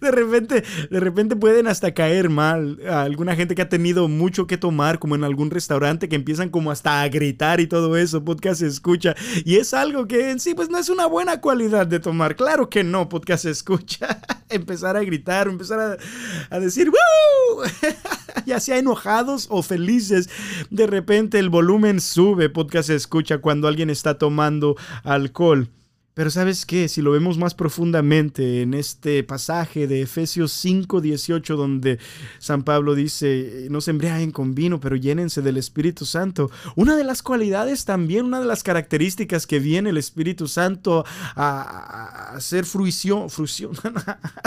De repente, de repente pueden hasta caer mal alguna gente que ha tenido mucho que tomar, como en algún restaurante, que empiezan como hasta a gritar y todo eso, podcast escucha. Y es algo que en sí, pues no es una buena cualidad de tomar. Claro que no, podcast escucha. empezar a gritar, empezar a, a decir, ¡Woo! ya sea enojados o felices, de repente el volumen sube, podcast escucha cuando alguien está tomando alcohol. Pero sabes qué, si lo vemos más profundamente en este pasaje de Efesios 5, 18, donde San Pablo dice, no se embriaguen con vino, pero llénense del Espíritu Santo. Una de las cualidades también, una de las características que viene el Espíritu Santo a, hacer fruición, fruición,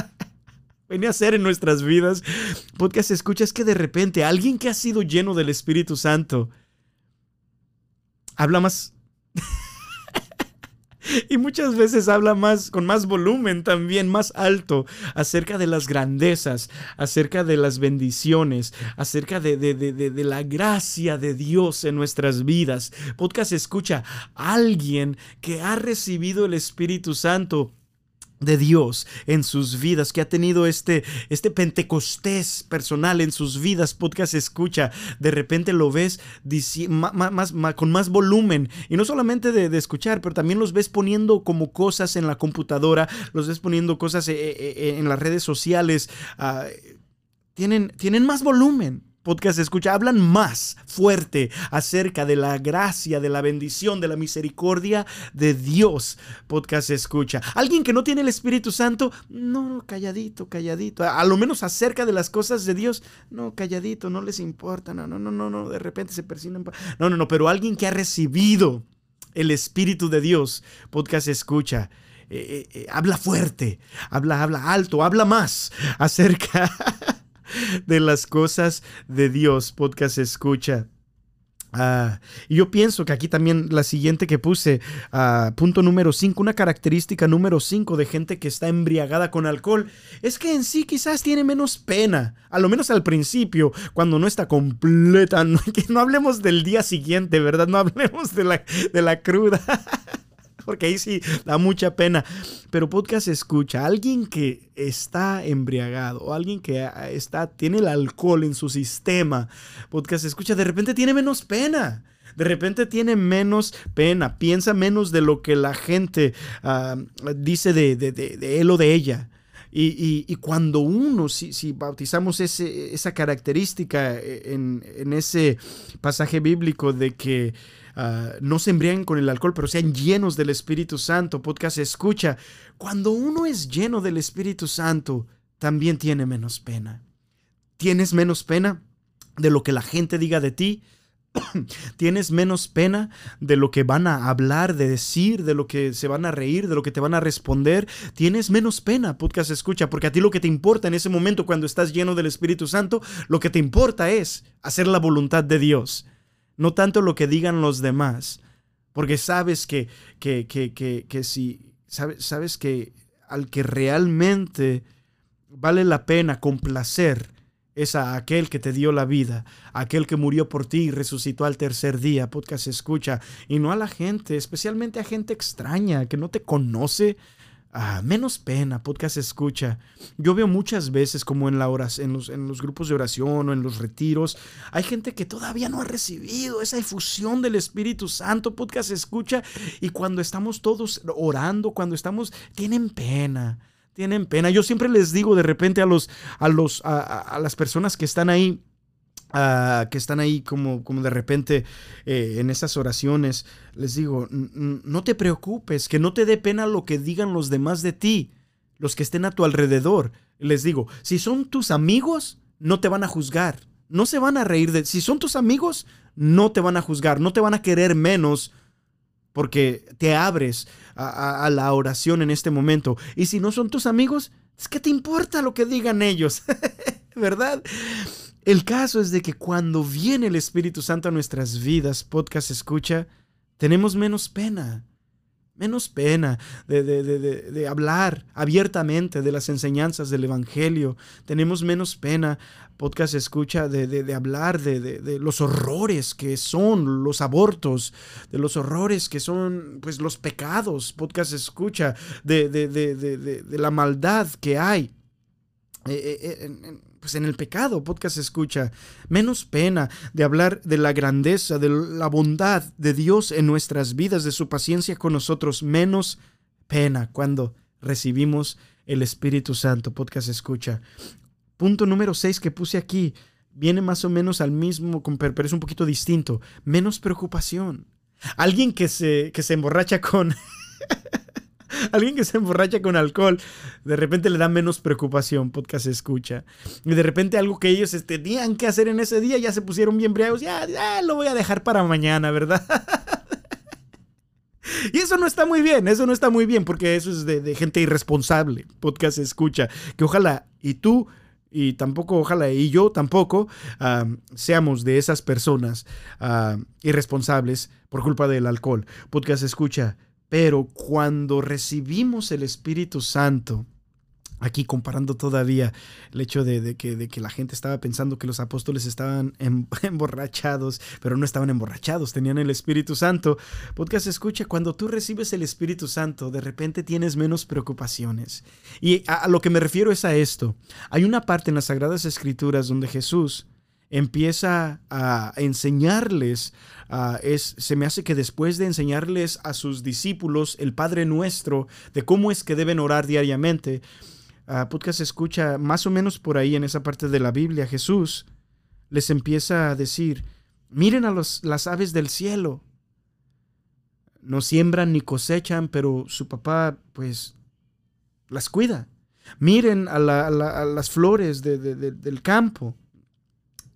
venía a hacer en nuestras vidas, podcast escucha, es que de repente alguien que ha sido lleno del Espíritu Santo habla más y muchas veces habla más, con más volumen también, más alto, acerca de las grandezas, acerca de las bendiciones, acerca de, de, de, de la gracia de Dios en nuestras vidas. Podcast escucha alguien que ha recibido el Espíritu Santo de Dios en sus vidas, que ha tenido este, este pentecostés personal en sus vidas, podcast escucha, de repente lo ves con más volumen, y no solamente de, escuchar, pero también los ves poniendo como cosas en la computadora, los ves poniendo cosas eh, eh, eh, en las redes sociales, ah, tienen, tienen más volumen, podcast escucha, hablan más fuerte acerca de la gracia, de la bendición, de la misericordia de Dios. Podcast escucha. Alguien que no tiene el Espíritu Santo, no, calladito, calladito. A, lo menos acerca de las cosas de Dios, no, calladito, no les importa. No, no, no, no, no, de repente se persiguen. No, no, no, pero alguien que ha recibido el Espíritu de Dios, podcast escucha. Eh, eh, eh, habla fuerte, habla, habla alto, habla más acerca de las cosas de Dios. Podcast escucha. Ah, y yo pienso que aquí también la siguiente que puse, uh, punto número 5, una característica número 5 de gente que está embriagada con alcohol, es que en sí quizás tiene menos pena, a lo menos al principio, cuando no está completa, que no hablemos del día siguiente, ¿verdad? No hablemos de la, de la cruda. porque ahí sí da mucha pena. Pero podcast escucha, alguien que está embriagado o alguien que está, tiene el alcohol en su sistema, podcast escucha, de repente tiene menos pena. De repente tiene menos pena, piensa menos de lo que la gente ah, dice de, él o de ella. Y, cuando uno, si, si bautizamos esa característica en, en, ese pasaje bíblico de que Ah, no se embriaguen con el alcohol, pero sean llenos del Espíritu Santo. Podcast escucha. Cuando uno es lleno del Espíritu Santo, también tiene menos pena. ¿Tienes menos pena de lo que la gente diga de ti? tienes menos pena de lo que van a hablar, de decir, de lo que se van a reír, de lo que te van a responder. Tienes menos pena, podcast escucha, porque a ti lo que te importa en ese momento cuando estás lleno del Espíritu Santo, lo que te importa es hacer la voluntad de Dios no tanto lo que digan los demás, porque sabes que, que, que, que, si, sabes, sabes que al que realmente vale la pena complacer es a aquel que te dio la vida, aquel que murió por ti y resucitó al tercer día, podcast escucha, y no a la gente, especialmente a gente extraña que no te conoce, Ah, menos pena, podcast escucha. Yo veo muchas veces como en, la en, los, en los grupos de oración o en los retiros, hay gente que todavía no ha recibido esa efusión del Espíritu Santo, podcast escucha, y cuando estamos todos orando, cuando estamos, tienen pena, tienen pena. Yo siempre les digo de repente a, los, a, los, a las personas que están ahí, Que están ahí como, como de repente eh, en esas oraciones, les digo, no te preocupes, que no te dé pena lo que digan los demás de ti, los que estén a tu alrededor. Les digo, si son tus amigos, no te van a juzgar, no se van a reír de... Si son tus amigos, no te van a juzgar, no te van a querer menos porque te abres a, a la oración en este momento. Y si no son tus amigos, es que te importa lo que digan ellos, ¿verdad? El caso es de que cuando viene el Espíritu Santo a nuestras vidas, podcast escucha, tenemos menos pena. Menos pena de, de, hablar abiertamente de las enseñanzas del Evangelio. Tenemos menos pena, podcast escucha, de, hablar de, los horrores que son los abortos, de los horrores que son pues los pecados. Podcast escucha de, la maldad que hay eh, eh, pues en el pecado, podcast escucha, menos pena de hablar de la grandeza, de la bondad de Dios en nuestras vidas, de su paciencia con nosotros, menos pena cuando recibimos el Espíritu Santo, podcast escucha. Punto número 6 que puse aquí, viene más o menos al mismo, pero es un poquito distinto. Menos preocupación. Alguien que se, que se emborracha con... Alguien que se emborracha con alcohol, de repente le da menos preocupación, podcast escucha. Y de repente algo que ellos tenían que hacer en ese día, ya se pusieron bien briagos, ya, ya lo voy a dejar para mañana, ¿verdad? Y eso no está muy bien, eso no está muy bien, porque eso es de, gente irresponsable. Podcast escucha. Que ojalá y tú y tampoco, ojalá, y yo tampoco seamos de esas personas irresponsables por culpa del alcohol. Podcast escucha, pero cuando recibimos el Espíritu Santo, aquí comparando todavía el hecho de, que, la gente estaba pensando que los apóstoles estaban emborrachados, pero no estaban emborrachados, tenían el Espíritu Santo. Podcast escucha, cuando tú recibes el Espíritu Santo, de repente tienes menos preocupaciones. Y a, lo que me refiero es a esto. Hay una parte en las Sagradas Escrituras donde Jesús empieza a enseñarles, es, se me hace que después de enseñarles a sus discípulos el Padre Nuestro, de cómo es que deben orar diariamente, podcast escucha más o menos por ahí en esa parte de la Biblia, Jesús les empieza a decir, miren a los, las aves del cielo, no siembran ni cosechan, pero su papá pues las cuida. Miren a, las flores del campo,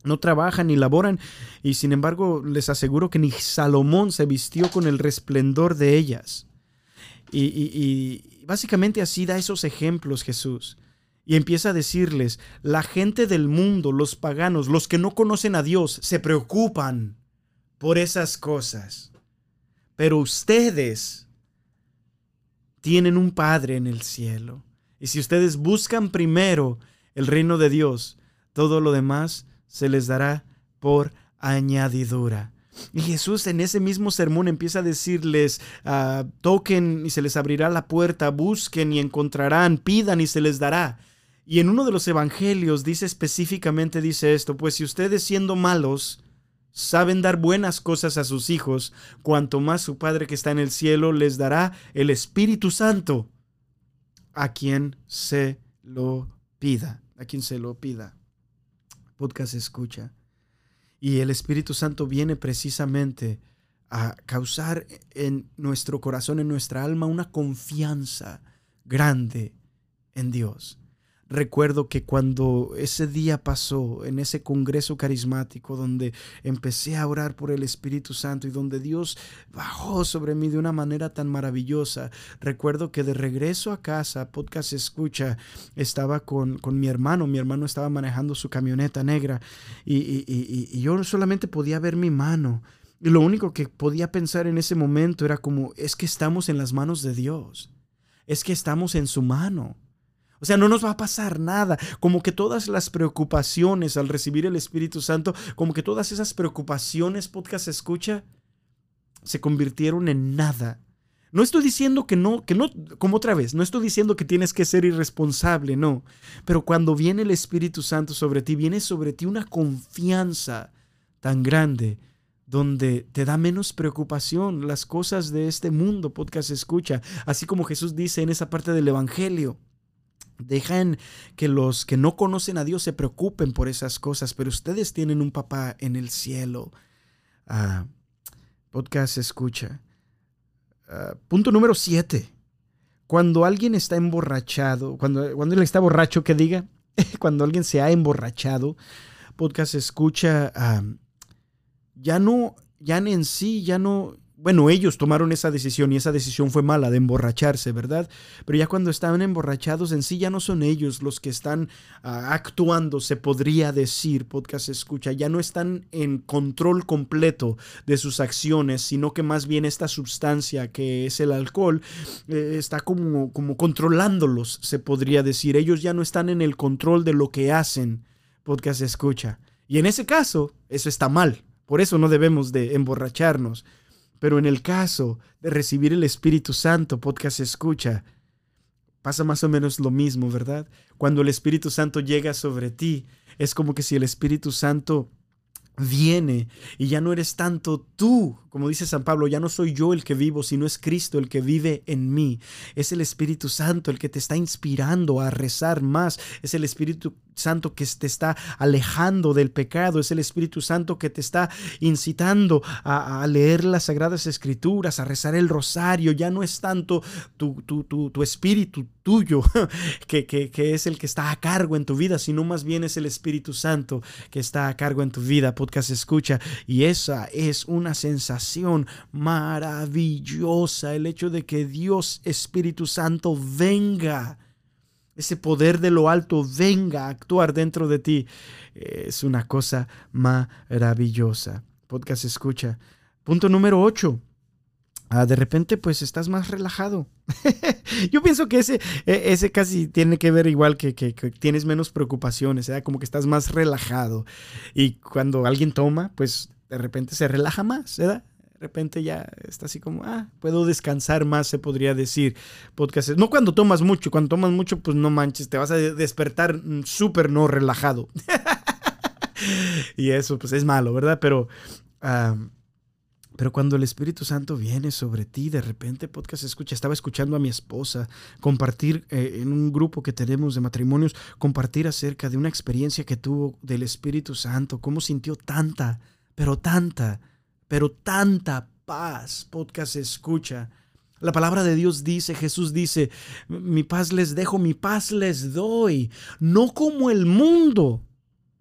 no trabajan ni laboran, y sin embargo les aseguro que ni Salomón se vistió con el resplendor de ellas. y, básicamente así da esos ejemplos Jesús. Y empieza a decirles, la gente del mundo, los paganos, los que no conocen a Dios, se preocupan por esas cosas. Pero ustedes tienen un Padre en el cielo. Y si ustedes buscan primero el reino de Dios, todo lo demás se les dará por añadidura. Y Jesús en ese mismo sermón empieza a decirles, ah, toquen y se les abrirá la puerta, busquen y encontrarán, pidan y se les dará. Y en uno de los evangelios dice específicamente, dice esto, pues si ustedes siendo malos saben dar buenas cosas a sus hijos, cuanto más su Padre que está en el cielo les dará el Espíritu Santo a quien se lo pida, a quien se lo pida. Podcast escucha. Y el Espíritu Santo viene precisamente a causar en nuestro corazón, en nuestra alma, una confianza grande en Dios. Recuerdo que cuando ese día pasó en ese congreso carismático donde empecé a orar por el Espíritu Santo y donde Dios bajó sobre mí de una manera tan maravillosa, recuerdo que de regreso a casa, podcast escucha, estaba con, mi hermano, mi hermano estaba manejando su camioneta negra y, y yo solamente podía ver mi mano. Y lo único que podía pensar en ese momento era como, es que estamos en las manos de Dios, es que estamos en su mano. O sea, no nos va a pasar nada. Como que todas las preocupaciones al recibir el Espíritu Santo, como que todas esas preocupaciones, podcast escucha, se convirtieron en nada. No estoy diciendo que no, que no, como otra vez, no estoy diciendo que tienes que ser irresponsable, no. Pero cuando viene el Espíritu Santo sobre ti, viene sobre ti una confianza tan grande donde te da menos preocupación las cosas de este mundo, podcast escucha, así como Jesús dice en esa parte del Evangelio. Dejan que los que no conocen a Dios se preocupen por esas cosas, pero ustedes tienen un papá en el cielo. Ah, podcast escucha. Ah, punto número siete. Cuando alguien está emborrachado, cuando, cuando él está borracho, que diga, cuando alguien se ha emborrachado, podcast escucha, ah, ya no, ya en sí, ya no, bueno, ellos tomaron esa decisión y esa decisión fue mala de emborracharse, ¿verdad? Pero ya cuando estaban emborrachados en sí ya no son ellos los que están ah, actuando, se podría decir, podcast escucha, ya no están en control completo de sus acciones, sino que más bien esta sustancia que es el alcohol eh, está como, como controlándolos, se podría decir. Ellos ya no están en el control de lo que hacen, podcast escucha. Y en ese caso, eso está mal. Por eso no debemos de emborracharnos. Pero en el caso de recibir el Espíritu Santo, podcast escucha, pasa más o menos lo mismo, ¿verdad? Cuando el Espíritu Santo llega sobre ti, es como que si el Espíritu Santo viene y ya no eres tanto tú, como dice San Pablo, ya no soy yo el que vivo, sino es Cristo el que vive en mí. Es el Espíritu Santo el que te está inspirando a rezar más, es el Espíritu Santo que te está alejando del pecado, es el Espíritu Santo que te está incitando a, leer las Sagradas Escrituras, a rezar el rosario. Ya no es tanto tu, tu, tu, espíritu tuyo que, que, que, es el que está a cargo en tu vida, sino más bien es el Espíritu Santo que está a cargo en tu vida. Podcast escucha. Y esa es una sensación maravillosa, el hecho de que Dios Espíritu Santo venga ese poder de lo alto venga a actuar dentro de ti. Es una cosa maravillosa. Podcast escucha. Punto número 8. Ah, de repente pues estás más relajado. Yo pienso que ese, e, ese casi tiene que ver igual que, que, tienes menos preocupaciones, ¿eh? como que estás más relajado. Y cuando alguien toma, pues de repente se relaja más, ¿verdad? Repente ya está así como, ah, puedo descansar más, se podría decir. Podcast. No cuando tomas mucho, cuando tomas mucho, pues no manches, te vas a despertar mm, súper no relajado. y eso, pues es malo, ¿verdad? Pero, pero cuando el Espíritu Santo viene sobre ti, de repente, podcast escucha, estaba escuchando a mi esposa compartir eh, en un grupo que tenemos de matrimonios, compartir acerca de una experiencia que tuvo del Espíritu Santo, cómo sintió tanta, pero tanta pero tanta paz, podcast escucha. La palabra de Dios dice, Jesús dice, mi paz les dejo, mi paz les doy, no como el mundo.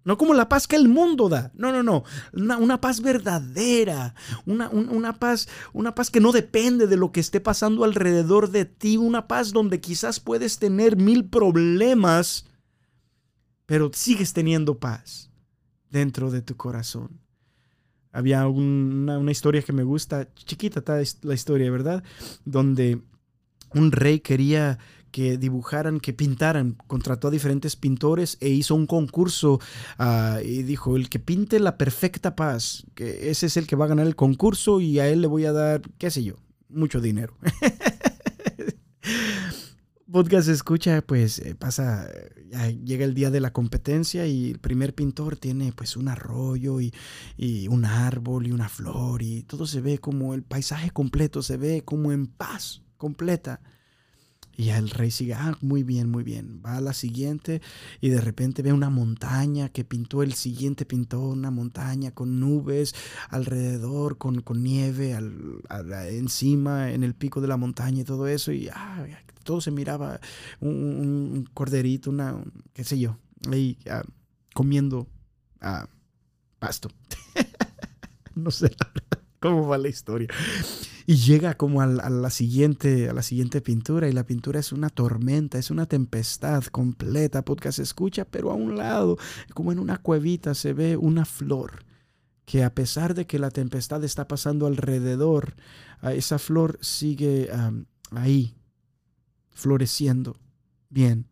No como la paz que el mundo da. No, no, no. Una, paz verdadera. Una, una, paz, una paz que no depende de lo que esté pasando alrededor de ti. Una paz donde quizás puedes tener mil problemas, pero sigues teniendo paz dentro de tu corazón. Había una, historia que me gusta, chiquita está la historia, ¿verdad? Donde un rey quería que dibujaran, que pintaran, contrató a diferentes pintores e hizo un concurso ah, y dijo, el que pinte la perfecta paz, que ese es el que va a ganar el concurso y a él le voy a dar, qué sé yo, mucho dinero. podcast escucha, pues eh, pasa, llega el día de la competencia y el primer pintor tiene pues un arroyo y, un árbol y una flor y todo se ve como el paisaje completo, se ve como en paz completa. Y el rey sigue, ah, muy bien, muy bien. Va a la siguiente y de repente ve una montaña que pintó el siguiente pintó una montaña con nubes alrededor, con, nieve encima, en el pico de la montaña y todo eso. Y ah, todo se miraba un, corderito, una, qué sé yo, ahí ah, comiendo ah, pasto. no sé cómo va la historia. Y llega como a, la siguiente, a la siguiente pintura y la pintura es una tormenta, es una tempestad completa. Podcast escucha, pero a un lado, como en una cuevita, se ve una flor que a pesar de que la tempestad está pasando alrededor, esa flor sigue ahí, floreciendo bien,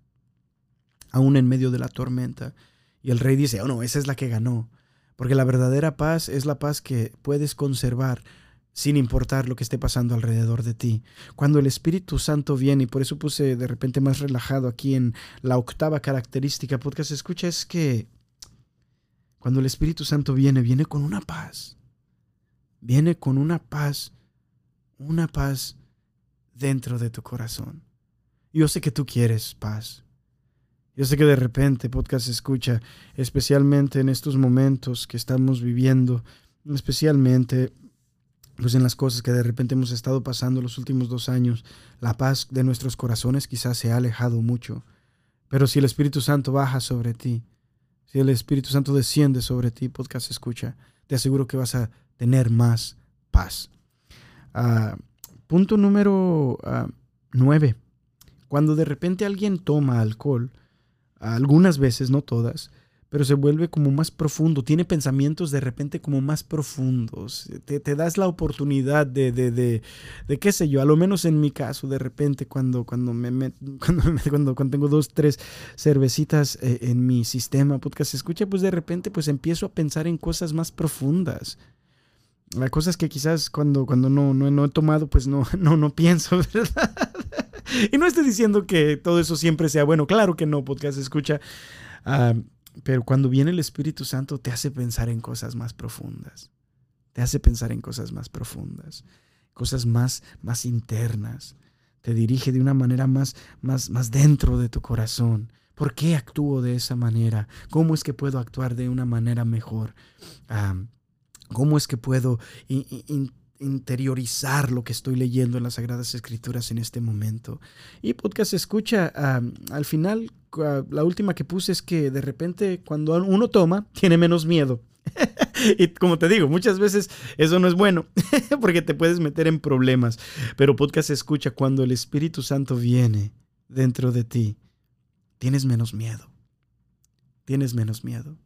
aún en medio de la tormenta. Y el rey dice, oh no, esa es la que ganó. Porque la verdadera paz es la paz que puedes conservar sin importar lo que esté pasando alrededor de ti. Cuando el Espíritu Santo viene, y por eso puse de repente más relajado aquí en la octava característica podcast, escucha, es que cuando el Espíritu Santo viene, viene con una paz. Viene con una paz, una paz dentro de tu corazón. Yo sé que tú quieres paz. Yo sé que de repente podcast escucha, especialmente en estos momentos que estamos viviendo, especialmente pues en las cosas que de repente hemos estado pasando los últimos dos años, la paz de nuestros corazones quizás se ha alejado mucho. Pero si el Espíritu Santo baja sobre ti, si el Espíritu Santo desciende sobre ti, podcast escucha, te aseguro que vas a tener más paz. Ah, punto número uh, nueve. Cuando de repente alguien toma alcohol, algunas veces, no todas, pero se vuelve como más profundo, tiene pensamientos de repente como más profundos, te, das la oportunidad de, de, de, de, qué sé yo, a lo menos en mi caso, de repente cuando, cuando, me, cuando, cuando, tengo dos, tres cervecitas eh, en mi sistema podcast escucha, pues de repente pues empiezo a pensar en cosas más profundas. Las cosas que quizás cuando, cuando no, no, no he tomado, pues no, no, no pienso, ¿verdad? y no estoy diciendo que todo eso siempre sea bueno, claro que no, podcast escucha. Ah, pero cuando viene el Espíritu Santo te hace pensar en cosas más profundas. Te hace pensar en cosas más profundas, cosas más, más internas. Te dirige de una manera más, más, más dentro de tu corazón. ¿Por qué actúo de esa manera? ¿Cómo es que puedo actuar de una manera mejor? ¿Cómo es que puedo interiorizar lo que estoy leyendo en las Sagradas Escrituras en este momento. Y podcast escucha, al final, la última que puse es que de repente cuando uno toma, tiene menos miedo. y como te digo, muchas veces eso no es bueno, porque te puedes meter en problemas. Pero podcast escucha, cuando el Espíritu Santo viene dentro de ti, tienes menos miedo. Tienes menos miedo.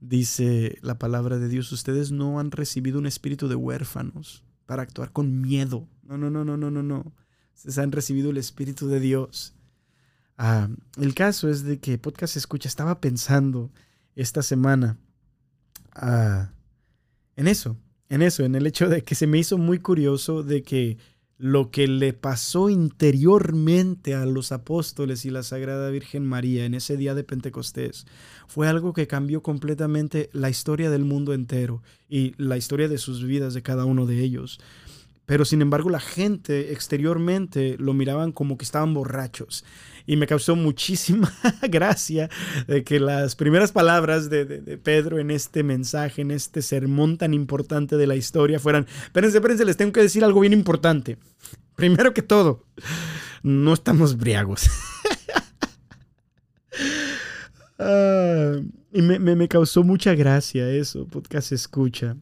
Dice la palabra de Dios, ustedes no han recibido un espíritu de huérfanos para actuar con miedo. No, no, no, no, no, no, no. Ustedes han recibido el espíritu de Dios. Ah, el caso es de que Podcast Escucha estaba pensando esta semana ah, en eso, en eso, en el hecho de que se me hizo muy curioso de que lo que le pasó interiormente a los apóstoles y la Sagrada Virgen María en ese día de Pentecostés fue algo que cambió completamente la historia del mundo entero y la historia de sus vidas de cada uno de ellos. Pero sin embargo la gente exteriormente lo miraban como que estaban borrachos. Y me causó muchísima gracia de que las primeras palabras de, Pedro en este mensaje, en este sermón tan importante de la historia fueran, espérense, espérense, les tengo que decir algo bien importante. Primero que todo, no estamos briagos. Ah, y me, me causó mucha gracia eso, podcast escucha.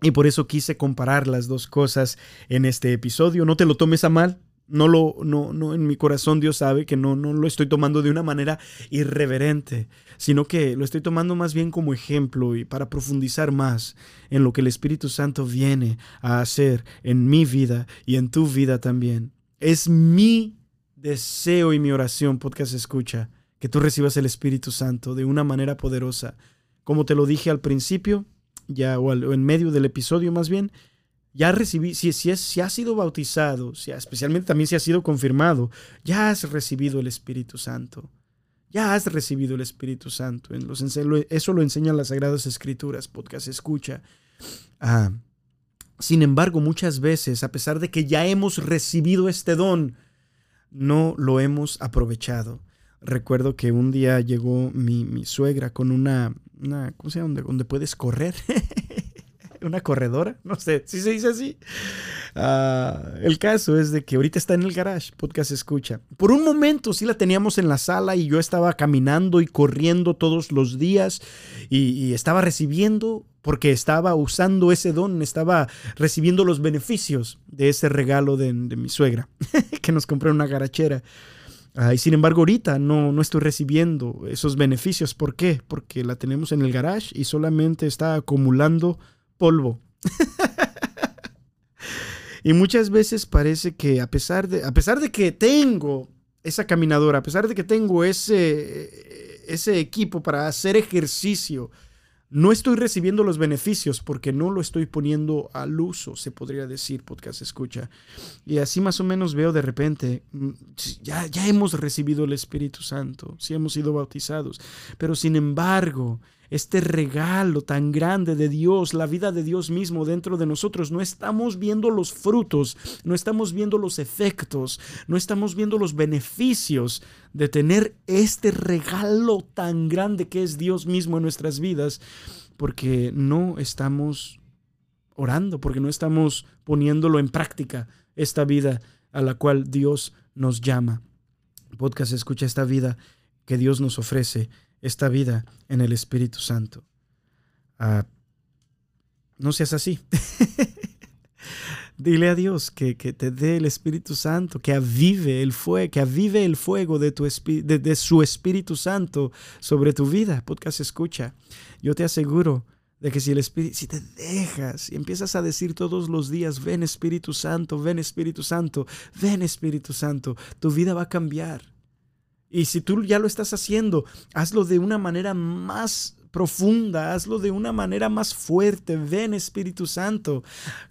Y por eso quise comparar las dos cosas en este episodio. No te lo tomes a mal. No lo, no, no, en mi corazón Dios sabe que no, no lo estoy tomando de una manera irreverente, sino que lo estoy tomando más bien como ejemplo y para profundizar más en lo que el Espíritu Santo viene a hacer en mi vida y en tu vida también. Es mi deseo y mi oración, podcast escucha, que tú recibas el Espíritu Santo de una manera poderosa. Como te lo dije al principio, ya o, en medio del episodio más bien, ya recibí, si, si, es, si has sido bautizado, si, especialmente también si has sido confirmado, ya has recibido el Espíritu Santo. Ya has recibido el Espíritu Santo. En los, eso lo enseñan las Sagradas Escrituras, podcast escucha. Ah, sin embargo, muchas veces, a pesar de que ya hemos recibido este don, no lo hemos aprovechado. Recuerdo que un día llegó mi, mi suegra con una, una, ¿cómo se llama? Donde, puedes correr. una corredora, no sé si se dice así. Ah, el caso es de que ahorita está en el garage, podcast escucha. Por un momento sí la teníamos en la sala y yo estaba caminando y corriendo todos los días y, estaba recibiendo, porque estaba usando ese don, estaba recibiendo los beneficios de ese regalo de mi suegra, que nos compró una garachera. Ah, y sin embargo, ahorita no, no estoy recibiendo esos beneficios. ¿Por qué? Porque la tenemos en el garage y solamente está acumulando polvo. y muchas veces parece que a pesar de, a pesar de que tengo esa caminadora, a pesar de que tengo ese, ese equipo para hacer ejercicio, no estoy recibiendo los beneficios porque no lo estoy poniendo al uso, se podría decir, podcast escucha. Y así más o menos veo de repente, mm, ya, ya hemos recibido el Espíritu Santo, sí hemos sido bautizados, pero sin embargo, este regalo tan grande de Dios, la vida de Dios mismo dentro de nosotros, no estamos viendo los frutos, no estamos viendo los efectos, no estamos viendo los beneficios de tener este regalo tan grande que es Dios mismo en nuestras vidas, porque no estamos orando, porque no estamos poniéndolo en práctica, esta vida a la cual Dios nos llama. Podcast escucha esta vida que Dios nos ofrece esta vida en el Espíritu Santo. Ah, no seas así. Dile a Dios que, te dé el Espíritu Santo, que avive el fuego, que avive el fuego de, tu de, su Espíritu Santo sobre tu vida. Podcast escucha. Yo te aseguro de que si el Espíritu, si te dejas y empiezas a decir todos los días, ven Espíritu Santo, ven Espíritu Santo, ven Espíritu Santo, tu vida va a cambiar. Y si tú ya lo estás haciendo, hazlo de una manera más profunda, hazlo de una manera más fuerte. Ven Espíritu Santo.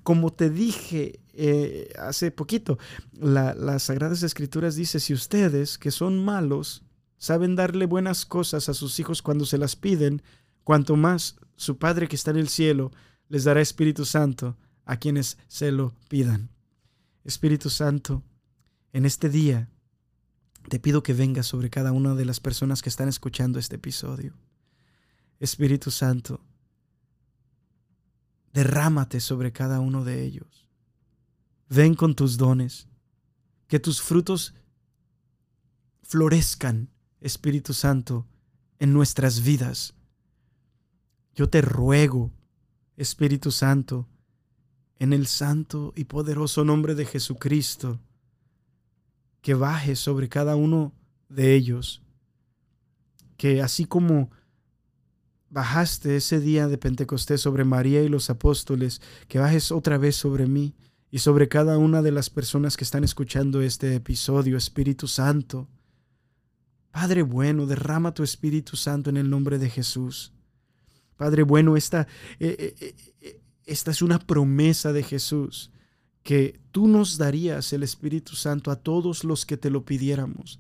Como te dije eh, hace poquito, las Sagradas Escrituras dice, si ustedes que son malos saben darle buenas cosas a sus hijos cuando se las piden, cuanto más su Padre que está en el cielo les dará Espíritu Santo a quienes se lo pidan. Espíritu Santo, en este día te pido que vengas sobre cada una de las personas que están escuchando este episodio. Espíritu Santo, derrámate sobre cada uno de ellos. Ven con tus dones, que tus frutos florezcan, Espíritu Santo, en nuestras vidas. Yo te ruego, Espíritu Santo, en el santo y poderoso nombre de Jesucristo, que baje sobre cada uno de ellos, que así como bajaste ese día de Pentecostés sobre María y los apóstoles, que bajes otra vez sobre mí y sobre cada una de las personas que están escuchando este episodio, Espíritu Santo. Padre bueno, derrama tu Espíritu Santo en el nombre de Jesús. Padre bueno, esta, eh, eh, eh, esta es una promesa de Jesús, que tú nos darías el Espíritu Santo a todos los que te lo pidiéramos.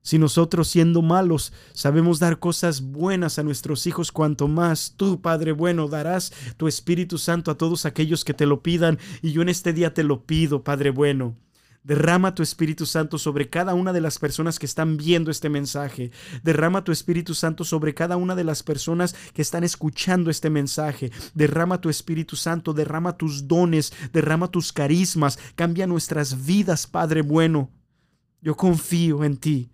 Si nosotros siendo malos sabemos dar cosas buenas a nuestros hijos, cuanto más tú, Padre bueno, darás tu Espíritu Santo a todos aquellos que te lo pidan. Y yo en este día te lo pido, Padre bueno. Derrama tu Espíritu Santo sobre cada una de las personas que están viendo este mensaje. Derrama tu Espíritu Santo sobre cada una de las personas que están escuchando este mensaje. Derrama tu Espíritu Santo, derrama tus dones, derrama tus carismas. Cambia nuestras vidas, Padre bueno. Yo confío en ti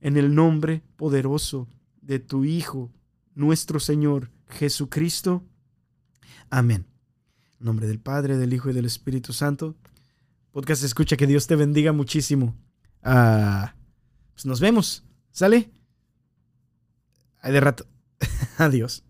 en el nombre poderoso de tu Hijo, nuestro Señor Jesucristo. Amén. Nombre del Padre, del Hijo y del Espíritu Santo. Podcast escucha, que Dios te bendiga muchísimo. Ah, pues nos vemos. ¿Sale? De rato. Adiós.